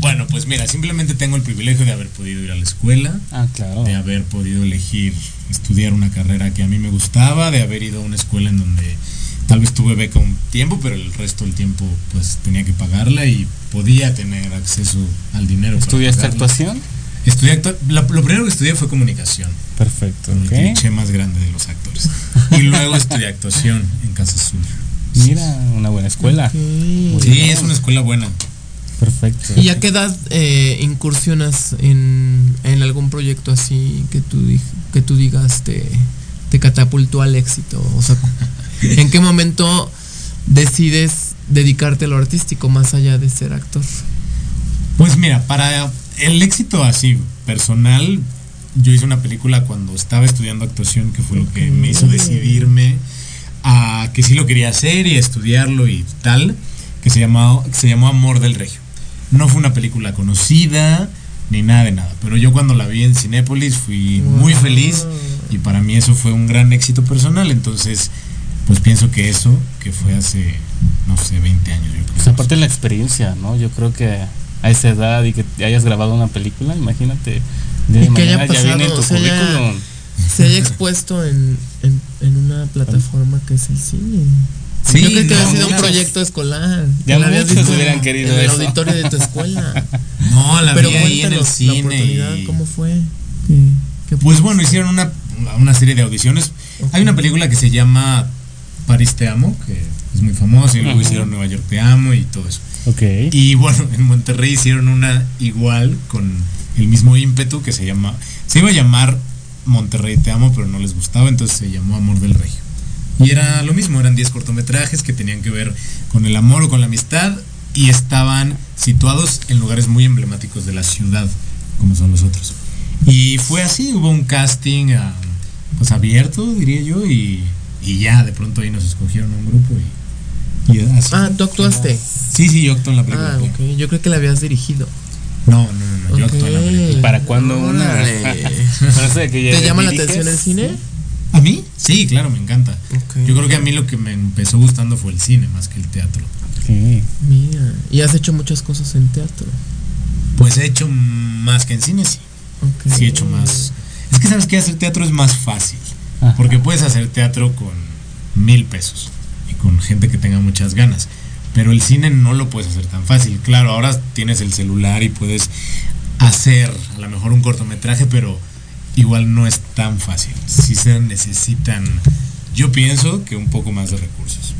Bueno, pues mira, simplemente tengo el privilegio de haber podido ir a la escuela, Ah, claro. de haber podido elegir estudiar una carrera que a mí me gustaba, de haber ido a una escuela en donde tal vez tuve beca un tiempo, pero el resto del tiempo pues tenía que pagarla y podía tener acceso al dinero. ¿Estudiaste actuación? Estudié actua- la- lo primero que estudié fue comunicación. Perfecto, El ok. cliché más grande de los actores. Y luego estudié actuación en Casa Azul. Mira, una buena escuela. Sí, bien. es una escuela buena. Perfecto. ¿Y a qué edad eh, incursionas en, en algún proyecto así que tú, que tú digas te, te catapultó al éxito? O sea, ¿en qué momento decides dedicarte a lo artístico más allá de ser actor? Pues mira, para el éxito así personal, yo hice una película cuando estaba estudiando actuación que fue lo que me hizo decidirme a que sí lo quería hacer y a estudiarlo y tal, que se llamó, que se llamó Amor del Regio. No fue una película conocida ni nada de nada, pero yo cuando la vi en Cinépolis fui muy feliz y para mí eso fue un gran éxito personal, entonces pues pienso que eso, que fue hace, no sé, 20 años yo creo. Pues aparte de la experiencia, ¿no? Yo creo que a esa edad y que hayas grabado una película, imagínate. De Y que haya mañana ya viene tu pasado, se haya- currículum. Se haya expuesto en, en, en una plataforma que es el cine. Sí, Yo creo que no, ha sido un proyecto escolar. Ya la habías muchos visto hubieran en- querido en el eso. auditorio de tu escuela. No, la Pero vi ahí en el la cine oportunidad, y- ¿Cómo fue? ¿Qué- qué Pues bueno, hicieron una, una serie de audiciones. Hay una película que se llama París Te Amo, que es muy famosa y luego hicieron Nueva York Te Amo y todo eso. Ok. Y bueno, en Monterrey hicieron una igual con el mismo ímpetu que se llama, se iba a llamar Monterrey Te Amo, pero no les gustaba, entonces se llamó Amor del Regio. Y era lo mismo, eran 10 cortometrajes que tenían que ver con el amor o con la amistad y estaban situados en lugares muy emblemáticos de la ciudad, como son los otros. Y fue así, hubo un casting ah, pues abierto, diría yo, y, y ya de pronto ahí nos escogieron un grupo y, y así. Ah, ¿tú actuaste? Sí, sí, yo actué en la película. Ah, ok. Yo creo que la habías dirigido. No, no, no, no, yo actué en la película. ¿Para cuándo una? De que ya ¿Te llama la atención el cine? ¿A mí? Sí, claro, me encanta. Yo creo que a mí lo que me empezó gustando fue el cine más que el teatro. Mira, y has hecho muchas cosas en teatro. Pues he hecho más que en cine, sí. Sí he hecho más. Es que sabes que hacer teatro es más fácil. Porque puedes hacer teatro con mil pesos con gente que tenga muchas ganas. Pero el cine no lo puedes hacer tan fácil. Claro, ahora tienes el celular y puedes hacer a lo mejor un cortometraje, pero igual no es tan fácil. Sí se necesitan, yo pienso que un poco más de recursos.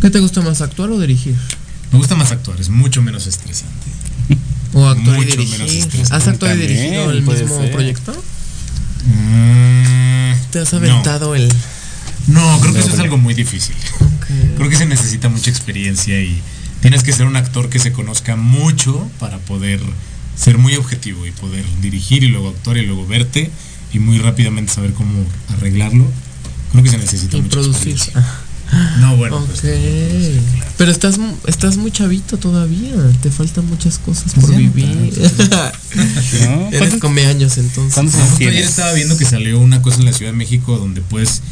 ¿Qué te gusta más, actuar o dirigir? Me gusta más actuar, es mucho menos estresante. O actuar y menos dirigir. estresante. ¿Has actuado y dirigido el mismo ser. proyecto? Mm, ¿Te has no. aventado el.? No, creo que eso es algo muy difícil. Creo que se necesita mucha experiencia y tienes que ser un actor que se conozca mucho para poder ser muy objetivo y poder dirigir y luego actuar y luego verte y muy rápidamente saber cómo arreglarlo. Creo que se necesita Y mucha producir. experiencia. No, bueno. Ok. pues, Pero estás, mu- estás muy chavito todavía. Te faltan muchas cosas por ya no vivir. ¿No? Eres ¿Cuántos- come años entonces. Ayer estaba viendo que salió una cosa en la Ciudad de México donde puedes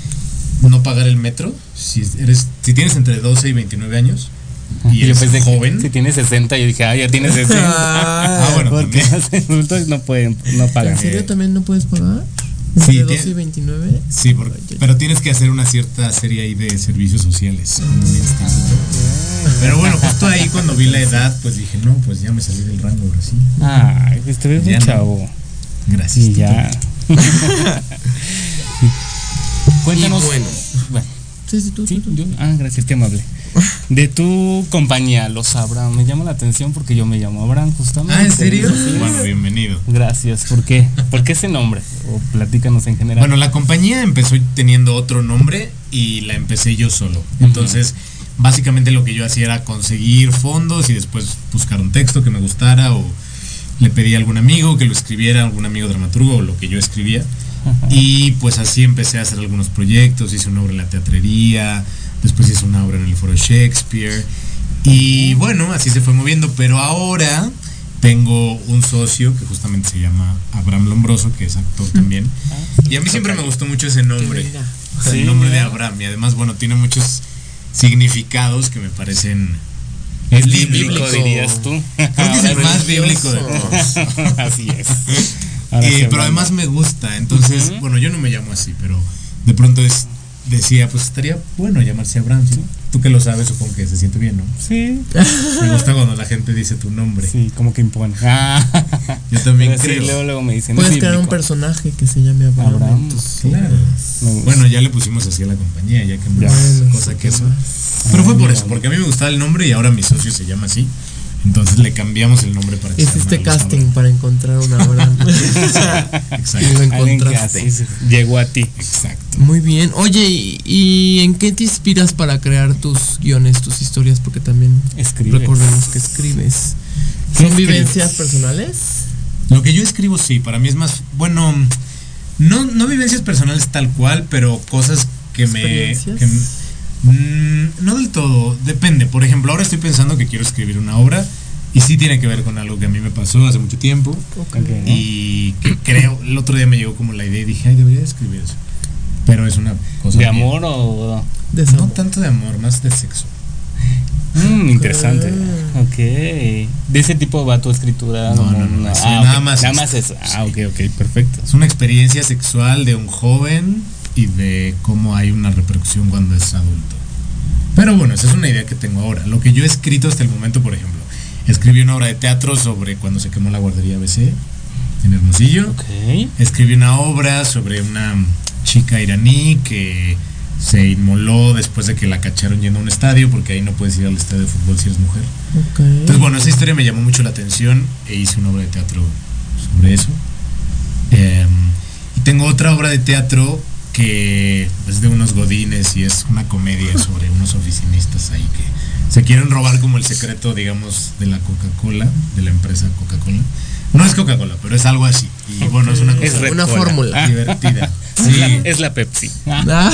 no pagar el metro si eres si tienes entre 12 y 29 años y yo eres pensé que joven. si tienes 60, yo dije, ah, ya tienes 60. Ah, bueno, Porque también. los adultos no pueden, no pagan. ¿En serio también no puedes pagar? Sí, ¿De tiene- 12 y 29? Sí, porque- pero tienes que hacer una cierta serie ahí de servicios sociales. instituto. Pero bueno, justo ahí cuando vi la edad, pues dije, no, pues ya me salí del rango ahora sí. Ay, pues te ves Ya chavo. Gracias. Y ya. Cuéntanos. Y bueno. bueno. Sí, sí, tú, Sí, yo- ah, gracias, qué amable. De tu compañía, los Abraham, me llama la atención porque yo me llamo Abraham justamente. Ah, ¿en serio? Sí. Bueno, bienvenido. Gracias, ¿por qué? ¿Por qué ese nombre? O platícanos en general. Bueno, la compañía empezó teniendo otro nombre y la empecé yo solo. Entonces, básicamente lo que yo hacía era conseguir fondos y después buscar un texto que me gustara o le pedí a algún amigo que lo escribiera, algún amigo dramaturgo o lo que yo escribía. Y pues así empecé a hacer algunos proyectos, hice una obra en la teatrería, después hice una obra en el Foro Shakespeare. Y bueno, así se fue moviendo, pero ahora tengo un socio que justamente se llama Abraham Lombroso, que es actor también. Y a mí siempre me gustó mucho ese nombre. Sí, el nombre de. Abraham. Y además, bueno, tiene muchos significados que me parecen es bíblico. bíblico, dirías tú. Creo que es el más bíblico de todos. Así es. Ahora Eh, pero además me gusta. Entonces, bueno, yo no me llamo así, pero de pronto es, decía, pues estaría bueno llamarse Abraham. ¿sí? Tú que lo sabes, supongo que se siente bien, ¿no? Sí. Me gusta cuando la gente dice tu nombre. Sí, como que impone. Ah. Yo también Pero sí, creo. luego, luego me dicen. Puedes es crear un personaje que se llame Abraham. Abraham, entonces, Claro. Bueno, ya le pusimos así a la compañía, ya que Ya. más Bueno, cosa que eso. Pero fue por eso, porque a mí me gustaba el nombre y ahora mi socio se llama así. Entonces le cambiamos el nombre para que se Hiciste casting para encontrar un Abraham. Exacto. Y lo encontraste. llegó a ti. Exacto. Muy bien. Oye, ¿y, y en qué te inspiras para crear tus guiones, tus historias? Porque también Escribes. recordemos que escribes. ¿Qué ¿Son escribes? vivencias personales? Lo que yo escribo sí, para mí es más, bueno, no, no vivencias personales tal cual, pero cosas que me... Que mm, no del todo, depende. Por ejemplo, ahora estoy pensando que quiero escribir una obra y sí tiene que ver con algo que a mí me pasó hace mucho tiempo y que creo, el otro día me llegó como la idea y dije, ay, debería de escribir eso. Pero es una cosa... ¿De bien. amor o.? De No tanto de amor, más de sexo. Mm, interesante. Ok. ¿De ese tipo va tu escritura? No, no, no, sí, ah, nada más Nada más eso. Ah, ok, ok, perfecto. Es una experiencia sexual de un joven y de cómo hay una repercusión cuando es adulto. Pero bueno, esa es una idea que tengo ahora. Lo que yo he escrito hasta el momento, por ejemplo, escribí una obra de teatro sobre cuando se quemó la guardería ABC en Hermosillo. Ok. Escribí una obra sobre una chica iraní que se inmoló después de que la cacharon yendo a un estadio, porque ahí no puedes ir al estadio de fútbol si eres mujer. Entonces, bueno, esa historia me llamó mucho la atención e hice una obra de teatro sobre eso. Eh, y tengo otra obra de teatro que es de unos godines y es una comedia sobre unos oficinistas ahí que se quieren robar como el secreto, digamos, de la Coca-Cola, de la empresa Coca-Cola. No es Coca-Cola, pero es algo así. Y bueno, es una cosa Es Una fórmula. divertida. Es Sí, la- Es la Pepsi. Ah.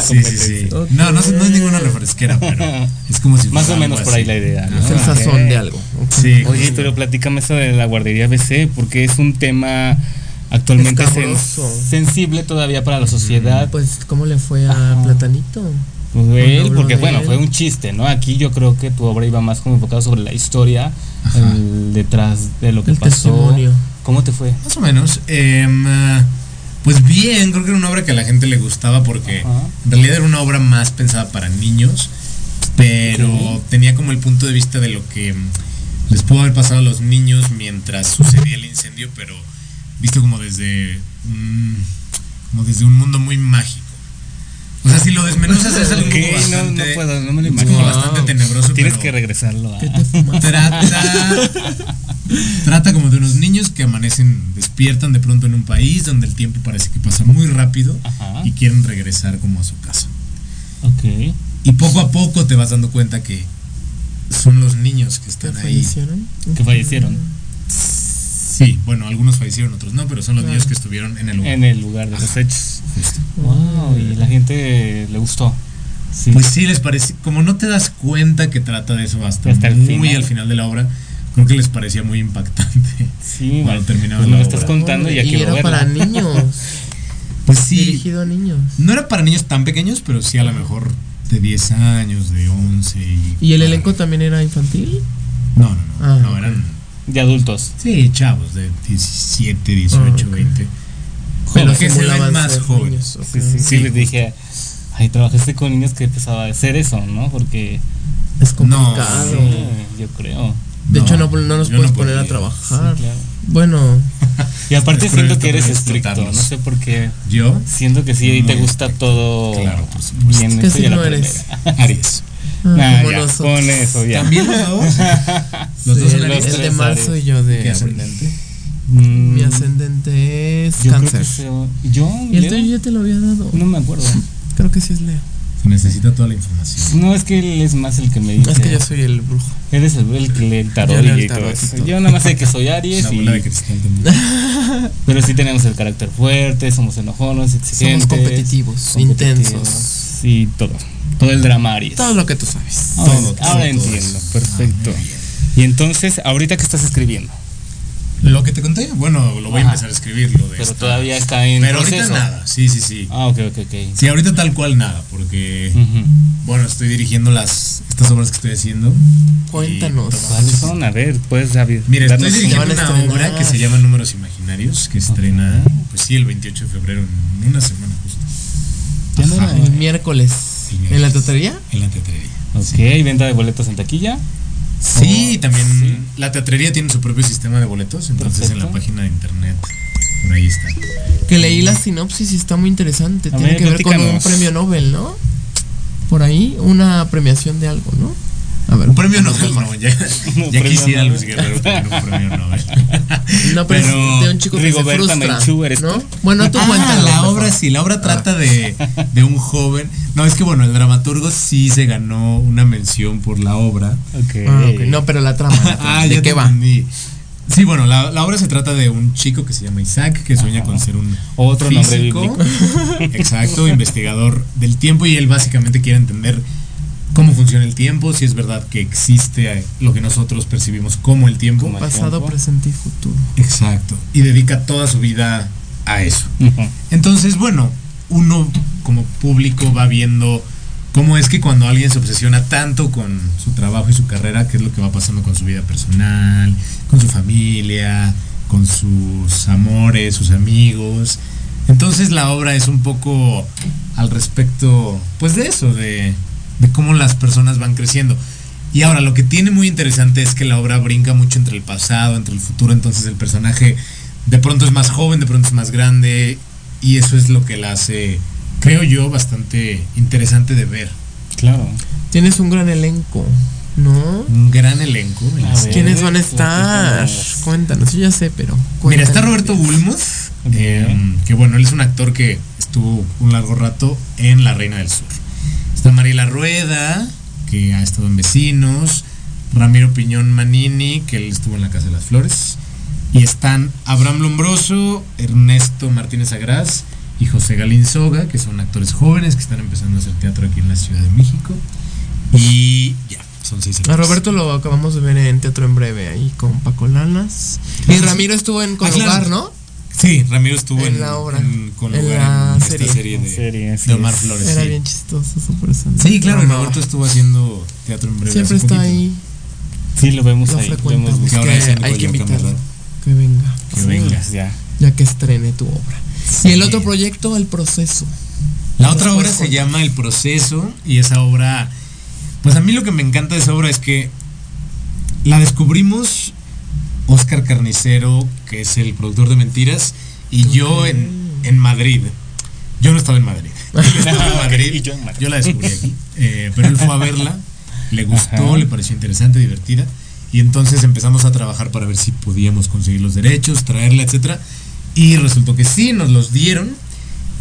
sí, sí, sí. No, no, es- no es ninguna refresquera, pero es como si Más o menos por ahí así. la idea. ¿no? Es el sazón de algo. Sí. Oye, pero platícame eso de la guardería BC, porque es un tema actualmente sen- Escabroso. sensible todavía para la sociedad. Pues, ¿cómo le fue a Ajá. Platanito? Pues él, porque de bueno, él. fue un chiste, ¿no? Aquí yo creo que tu obra iba más como enfocada sobre la historia, el detrás de lo que El pasó. testimonio. ¿Cómo te fue? Más o menos. em, ah, pues bien, creo que era una obra que a la gente le gustaba porque Ajá. en realidad era una obra más pensada para niños, pero tenía como el punto de vista de lo que mm, les pudo haber pasado a los niños mientras sucedía el incendio, pero visto como desde un, como desde un mundo muy mágico. O sea, si lo desmenuzas es algo Ok, como no, bastante, no puedo, no me lo es imagino. como bastante tenebroso, Tienes pero que regresarlo a... Trata trata como de unos niños que amanecen despiertan de pronto en un país donde el tiempo parece que pasa muy rápido Ajá. y quieren regresar como a su casa Ok. y poco a poco te vas dando cuenta que son los niños que están ahí ¿Fallecieron? Que fallecieron sí bueno algunos fallecieron otros no pero son los Claro. niños que estuvieron en el lugar en el lugar de los hechos. Justo. Wow, y la gente le gustó. Sí. pues sí les parece como no te das cuenta que trata de eso hasta, muy final. al final de la obra creo que les parecía muy impactante sí, cuando bueno, terminaba pues la me lo estás contando y ya y era verla. para niños. pues sí Dirigido a niños. No era para niños tan pequeños, pero sí a lo mejor de 10 años, de 11. ¿Y, ¿Y el elenco también era infantil? No, no, no. Ah, no eran. De adultos. Sí, chavos, de 17, 18, Ah, ok. 20. Pero que se ven más jóvenes. niños. Sí, sí, sí, les dije, ay, trabajaste con niños que empezaba a hacer eso, ¿no? Porque, Es complicado. sí, yo creo. De No, hecho, no, no nos puedes no poner a trabajar. Sí, claro. Bueno, Y aparte Es siento que eres estricto, no sé por qué. ¿Yo? Siento que sí, te Muy gusta todo Claro, por bien ¿Qué hecho y a la signo eres? Aries. Ah, Nah, como ya, con eso ya. ¿También los dos? Los Sí, dos el, Aries. el de marzo y yo de ¿Qué ascendente? Mm, Mi ascendente es yo creo cáncer. que soy- yo, ¿Y el tuyo ya te lo había dado? no me acuerdo. Creo que sí es Leo. Se necesita toda la información. No, es que él es más el que me dice. Es que yo soy el brujo. Eres el, el que lee el tarot Yo el y todo eso. Yo nada más sé que soy Aries La y... de cristal también. Pero sí tenemos el carácter fuerte, somos enojones, exigentes. competitivos, competitivos, intensos. Y todo. Todo el drama Aries. Todo lo que tú sabes. Ahora, todo, todo, ahora todo entiendo, eso. perfecto. Ah, y entonces, ahorita que estás escribiendo, Lo que te conté, bueno, lo voy a empezar a escribir. Lo de pero esta- todavía está en Pero proceso. ahorita nada, sí, sí, sí. Ah, ok, ok, ok. Sí, ahorita tal cual nada, porque bueno, estoy dirigiendo las estas obras que estoy haciendo. Cuéntanos. ¿Cuáles son? A ver, puedes saber. Mira, estoy dirigiendo una estrenar. obra que se llama Números Imaginarios, que estrena, pues sí, el 28 de febrero, en una semana justo, Ya no era- El miércoles. ¿En la teatrería? en la teatrería. Ok, venta de boletos en taquilla. Sí, también sí. la teatrería tiene su propio sistema de boletos, entonces en la página de internet, por ahí está. Que leí la sinopsis y está muy interesante. A Tiene ver, que ver con un premio Nobel, ¿no? Por ahí, una premiación de algo, ¿no? A ver. Un premio Nobel, no, ya, ya premio quisiera Nobel. Luis Guerrero tener un premio Nobel. No, pero, Pero de un chico que Rigoberta se frustra, ¿eres ¿no? Bueno, tú Ah, cuéntalo. la obra sí, la obra trata de, de un joven. No, es que bueno, el dramaturgo sí se ganó una mención por la obra. Ah. No, pero la trama. la trama. Ah, ¿De qué va? entendí. Sí, bueno, la, la obra se trata de un chico que se llama Isaac, que sueña con ser un Otro nombre físico, bíblico. exacto, investigador del tiempo y él básicamente quiere entender cómo funciona el tiempo, si es verdad que existe lo que nosotros percibimos como el tiempo. Como el Pasado, tiempo. presente y futuro. Exacto. Y dedica toda su vida a eso. Entonces, bueno, uno como público va viendo cómo es que cuando alguien se obsesiona tanto con su trabajo y su carrera, qué es lo que va pasando con su vida personal, con su familia, con sus amores, sus amigos. Entonces la obra es un poco al respecto, pues de eso, de, de cómo las personas van creciendo. Y ahora, lo que tiene muy interesante es que la obra brinca mucho entre el pasado, entre el futuro, entonces el personaje de pronto es más joven, de pronto es más grande, y eso es lo que la hace creo yo, bastante interesante de ver. Claro. Tienes un gran elenco, ¿no? Un gran elenco. ver. ¿Quiénes van a estar? Cuéntanos, yo ya sé, pero. Mira, está. Roberto Bulmos, eh, que bueno, él es un actor que estuvo un largo rato en La Reina del Sur. Está Mariela Rueda, que ha estado en Vecinos, Ramiro Piñón Manini, que él estuvo en La Casa de las Flores, y están Abraham Lombroso, Ernesto Martínez Agraz y José Galín Soga, que son actores jóvenes que están empezando a hacer teatro aquí en la Ciudad de México. Y ya, son seis A actores. Roberto lo acabamos de ver en Teatro en Breve, ahí con Paco Lanas. Y Ramiro estuvo en Ah, claro. Lugar, ¿no? Sí, Ramiro estuvo En en, la obra. en- con En lugar la en serie. esta serie de, serie, de Omar es. Flores. Era sí. bien chistoso su persona. Sí, claro, Amaba. Roberto estuvo haciendo teatro en breve. Siempre está poquito. ahí. Sí, lo vemos Lo ahí. Hemos Que ahora es hay que invitarlo. Que venga. Que venga. Ya. Ya que estrene tu obra. Y el otro proyecto, El Proceso. La otra obra se llama El Proceso y esa obra, pues a mí lo que me encanta de esa obra es que la descubrimos Oscar Carnicero, que es el productor de Mentiras, y yo en, en Madrid. Yo no estaba en Madrid. Yo estaba en Madrid. Y yo en Madrid. Yo la descubrí aquí. Eh, pero él fue a verla, le gustó, Ajá. le pareció interesante, divertida. Y entonces empezamos a trabajar para ver si podíamos conseguir los derechos, traerla, etcétera. Y resultó que sí, nos los dieron.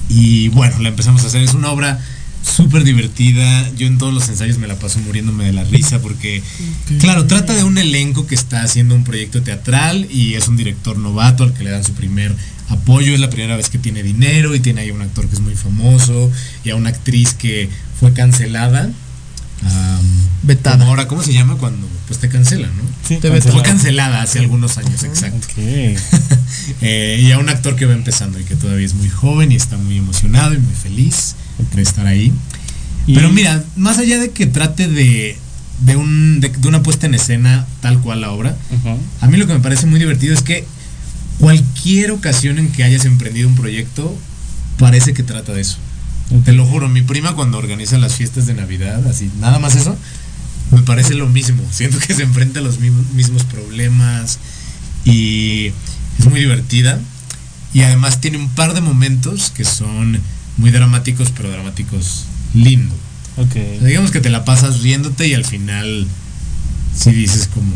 Y bueno, la empezamos a hacer. Es una obra súper divertida. Yo en todos los ensayos me la paso muriéndome de la risa porque, claro, trata de un elenco que está haciendo un proyecto teatral y es un director novato al que le dan su primer apoyo. Es la primera vez que tiene dinero y tiene ahí un actor que es muy famoso y a una actriz que fue cancelada. como ahora, ¿cómo se llama cuando pues te cancelan, no? Sí, Te. Fue cancelada hace algunos años, exacto. Eh, y a un actor que va empezando y que todavía es muy joven y está muy emocionado y muy feliz de estar ahí. Y- Pero mira, más allá de que trate de, de, un, de, de una puesta en escena tal cual la obra, a mí lo que me parece muy divertido es que cualquier ocasión en que hayas emprendido un proyecto, parece que trata de eso. Te lo juro, mi prima cuando organiza las fiestas de Navidad, así, nada más eso, me parece lo mismo. Siento que se enfrenta a los mismos problemas y es muy divertida. Y además tiene un par de momentos que son muy dramáticos, pero dramáticos lindo. Ok. O sea, digamos que te la pasas riéndote y al final sí dices como,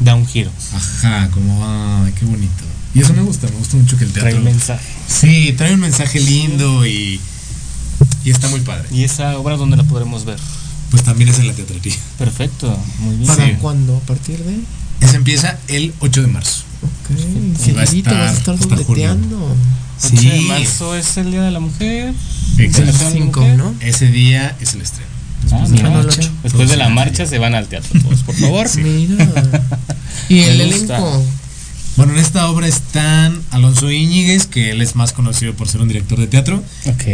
Da un giro. ajá, como, ay, qué bonito. Y eso me gusta, me gusta mucho que el teatro... Trae mensaje. Sí, trae un mensaje lindo y, y está muy padre. ¿Y esa obra dónde la podremos ver? Pues también es en la teatrería. Perfecto. Muy bien. ¿Para Sí. cuándo? ¿A partir de? Esa empieza el 8 de marzo. Ok. Y va a Seguidito, vas a estar estar hasta julio. dobleteando. 8 de marzo es el Día de la Mujer. Exacto. Mujer. ¿no? Ese día es el estreno. Ah, Después de la mira. marcha. Después de la marcha se van al teatro todos, por favor. Mira. Y el elenco. Bueno, en esta obra están Alonso Íñiguez, que él es más conocido por ser un director de teatro,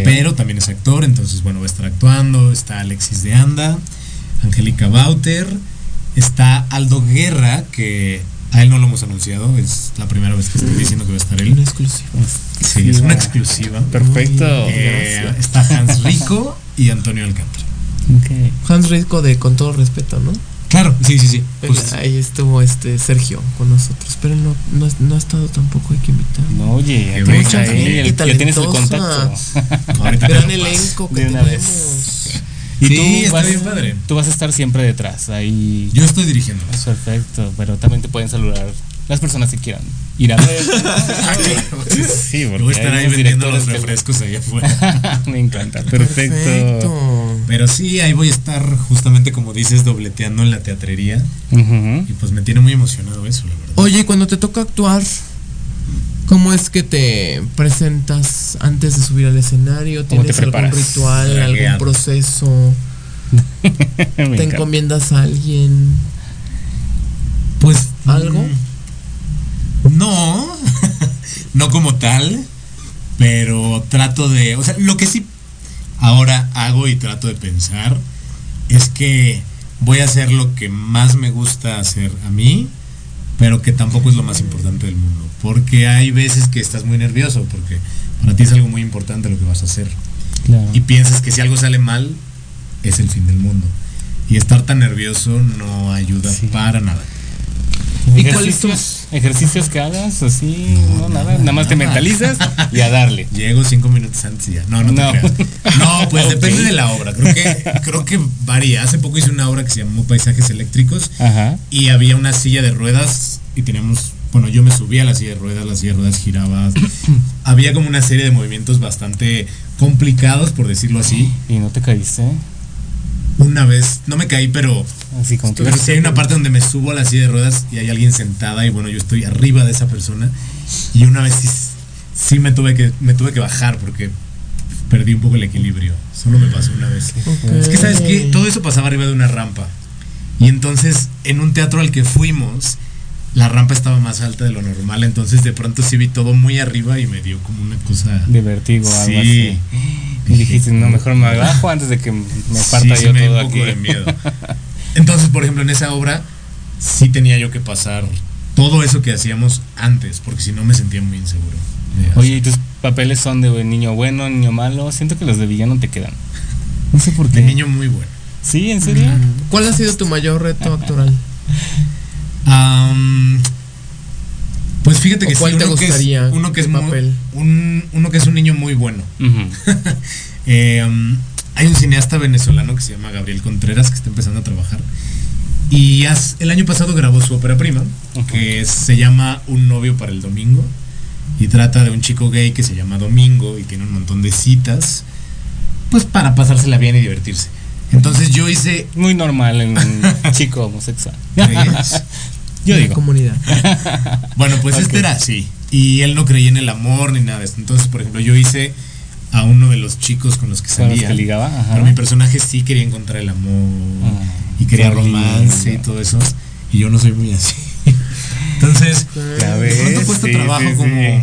pero también es actor, entonces bueno, va a estar actuando. Está Alexis de Anda, Angélica Bauter, está Aldo Guerra, que a él no lo hemos anunciado, es la primera vez que estoy diciendo que va a estar él. Una exclusiva. Sí, es una exclusiva. Perfecto. Eh, está Hans Rico y Antonio Alcántara. Ok. Hans Rico de Con todo respeto, ¿no? Claro, sí, sí, sí. Pues, ahí estuvo este Sergio con nosotros, pero no, no, no ha estado tampoco, hay que invitar. No, oye, el- Y ya tienes el talentosa. contacto. Gran elenco que De una tenemos. vez. Sí, tú está vas, bien padre. Tú vas a estar siempre detrás, ahí. Yo estoy dirigiendo. Perfecto, pero también te pueden saludar las personas que quieran ir a ver. sí, porque Voy a estar ahí vendiendo los refrescos allá afuera. Me encanta, perfecto. Perfecto. Pero sí, ahí voy a estar justamente como dices, dobleteando en la teatrería. Y pues me tiene muy emocionado eso, la verdad. Oye, cuando te toca actuar, ¿cómo es que te presentas antes de subir al escenario? ¿Cómo te ¿Tienes algún ritual, algún proceso? ¿Te encanta. encomiendas a alguien? Pues. ¿Algo? mm, No, no como tal, pero trato de. O sea, lo que sí ahora hago y trato de pensar es que voy a hacer lo que más me gusta hacer a mí, pero que tampoco es lo más importante del mundo. Porque hay veces que estás muy nervioso, porque para ti es algo muy importante lo que vas a hacer. Claro. y piensas que si algo sale mal es el fin del mundo. Y estar tan nervioso no ayuda Sí. para nada. ¿Y Ejercicios, ejercicios que hagas, así, no, nada, nada más te mentalizas y a darle. Llego cinco minutos antes y ya. No, no, No. te creas. No, pues depende de la obra. Creo que, creo que varía. Hace poco hice una obra que se llamó Paisajes Eléctricos Ajá. y había una silla de ruedas y teníamos, bueno, yo me subía a la silla de ruedas, la silla de ruedas giraba. había como una serie de movimientos bastante complicados, por decirlo así. ¿Y no te caíste? Una vez, no me caí, pero, Así como que... pero sí hay una parte donde me subo a la silla de ruedas y hay alguien sentada y bueno, yo estoy arriba de esa persona. Y una vez sí, sí me, tuve que, me tuve que bajar porque perdí un poco el equilibrio. Solo me pasó una vez. Es que, ¿sabes qué? Todo eso pasaba arriba de una rampa. Y entonces, en un teatro al que fuimos, la rampa estaba más alta de lo normal. Entonces, de pronto sí vi todo muy arriba y me dio como una cosa. De vertigo, algo Sí. así. Y dijiste, no, mejor me bajo antes de que me parta Sí, sí yo me todo un aquí. poco de miedo. Entonces, por ejemplo, en esa obra sí tenía yo que pasar todo eso que hacíamos antes, porque si no me sentía muy inseguro. Oye, ¿y tus papeles son de niño bueno, niño malo? Siento que los de villano te quedan. No sé por qué. De niño muy bueno. Sí, ¿en serio? ¿Cuál ha sido tu mayor reto actoral? Am, pues fíjate ¿O que sí, cuál te uno que es- gustaría? uno que es un, uno que es un niño muy bueno. Eh, um, hay un cineasta venezolano que se llama Gabriel Contreras que está empezando a trabajar. Y el año pasado grabó su ópera prima, que es- se llama Un novio para el domingo. Y trata de un chico gay que se llama Domingo y tiene un montón de citas, pues para pasársela bien y divertirse. Entonces yo hice... Muy normal en un chico homosexual. ¿Crees? Yo En la digo. comunidad. Bueno, pues este era así. Y él no creía en el amor ni nada de esto. Entonces, por ejemplo, yo hice a uno de los chicos con los que Con los salía. que ligaba, ajá. Pero mi personaje sí quería encontrar el amor Ah, y quería romance y todo eso. Y yo no soy muy así. Entonces, Ya de pronto cuesta sí, trabajo sí, como. sí.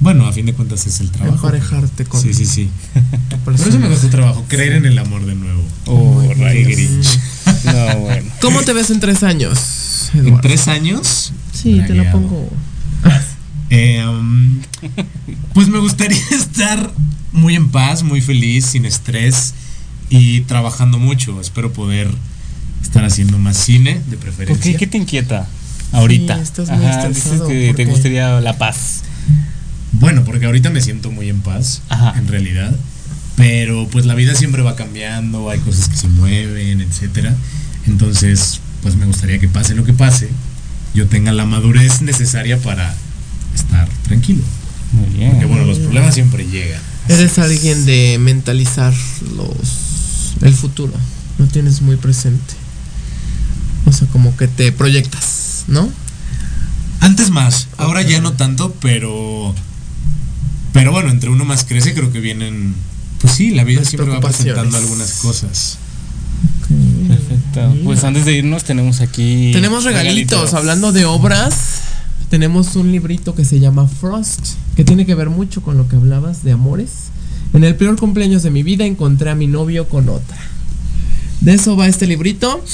Bueno, a fin de cuentas es el trabajo. Emparejarte con Sí, sí, sí. Por eso me costó trabajo, creer en el amor de nuevo. Oh, Ray Grinch. No, bueno. ¿Cómo te ves en tres años? En Eduardo? tres años. Sí, te lo pongo. Eh, um, pues me gustaría estar muy en paz, muy feliz, sin estrés y trabajando mucho. Espero poder estar haciendo más cine, de ¿Por preferencia. qué? ¿Qué te inquieta ahorita? Sí, estás muy Ajá, dices que ¿por te gustaría la paz. Bueno, porque ahorita me siento muy en paz, Ajá. en realidad. Pero pues la vida siempre va cambiando, hay cosas que se mueven, etcétera. Entonces, pues me gustaría que pase lo que pase, yo tenga la madurez necesaria para estar tranquilo. Muy bien. Porque bueno, los problemas siempre llegan. Eres alguien de mentalizar los el futuro. No tienes muy presente. O sea, como que te proyectas, ¿no? Antes más, ahora ya no tanto, pero. Pero bueno, entre uno más crece, creo que vienen. Pues sí, la vida Las siempre va presentando algunas cosas. Perfecto. Pues antes de irnos tenemos aquí Tenemos regalitos. Hablando de obras, tenemos un librito que se llama Frost, que tiene que ver mucho con lo que hablabas de amores. En el peor cumpleaños de mi vida encontré a mi novio con otra. De eso va este librito.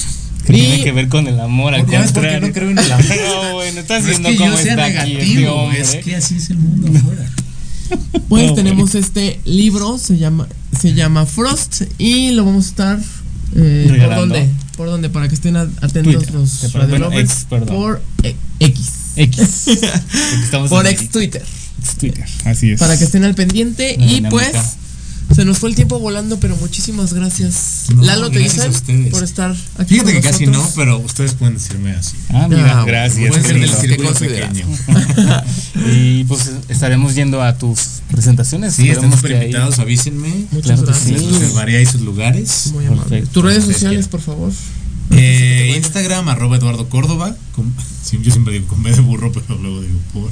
Que tiene que ver con el amor, al ¿Ya ves por qué contrario. no creo en el amor? No, bueno, estás No es viendo que cómo yo sea está aquí este negativo, es que así es el mundo afuera. pues No, tenemos este libro, se llama, se llama Frost y lo vamos a estar eh, ¿por dónde? ¿Por dónde? Para que estén atentos Twitter. los bueno, ex, perdón. por X. X. Por ex Twitter. Twitter. Así es. Para que estén al pendiente. Y dinámica. pues, se nos fue el tiempo volando, pero muchísimas gracias. No, Lalo, te gracias a dicen ustedes. por estar aquí. Fíjate que casi no, pero ustedes pueden decirme así. Ah, mira, Ah, gracias. Pueden ser del círculo pequeño. y pues estaremos yendo a tus presentaciones. Sí, están ahí- invitados, avísenme. Muchas Claro gracias. sí. Reservaré ahí sus lugares. Muy amable. Perfecto. Tus redes sociales, por favor. Eh, Instagram, arroba Eduardo Córdoba. con- yo siempre digo con B de burro, pero luego digo por.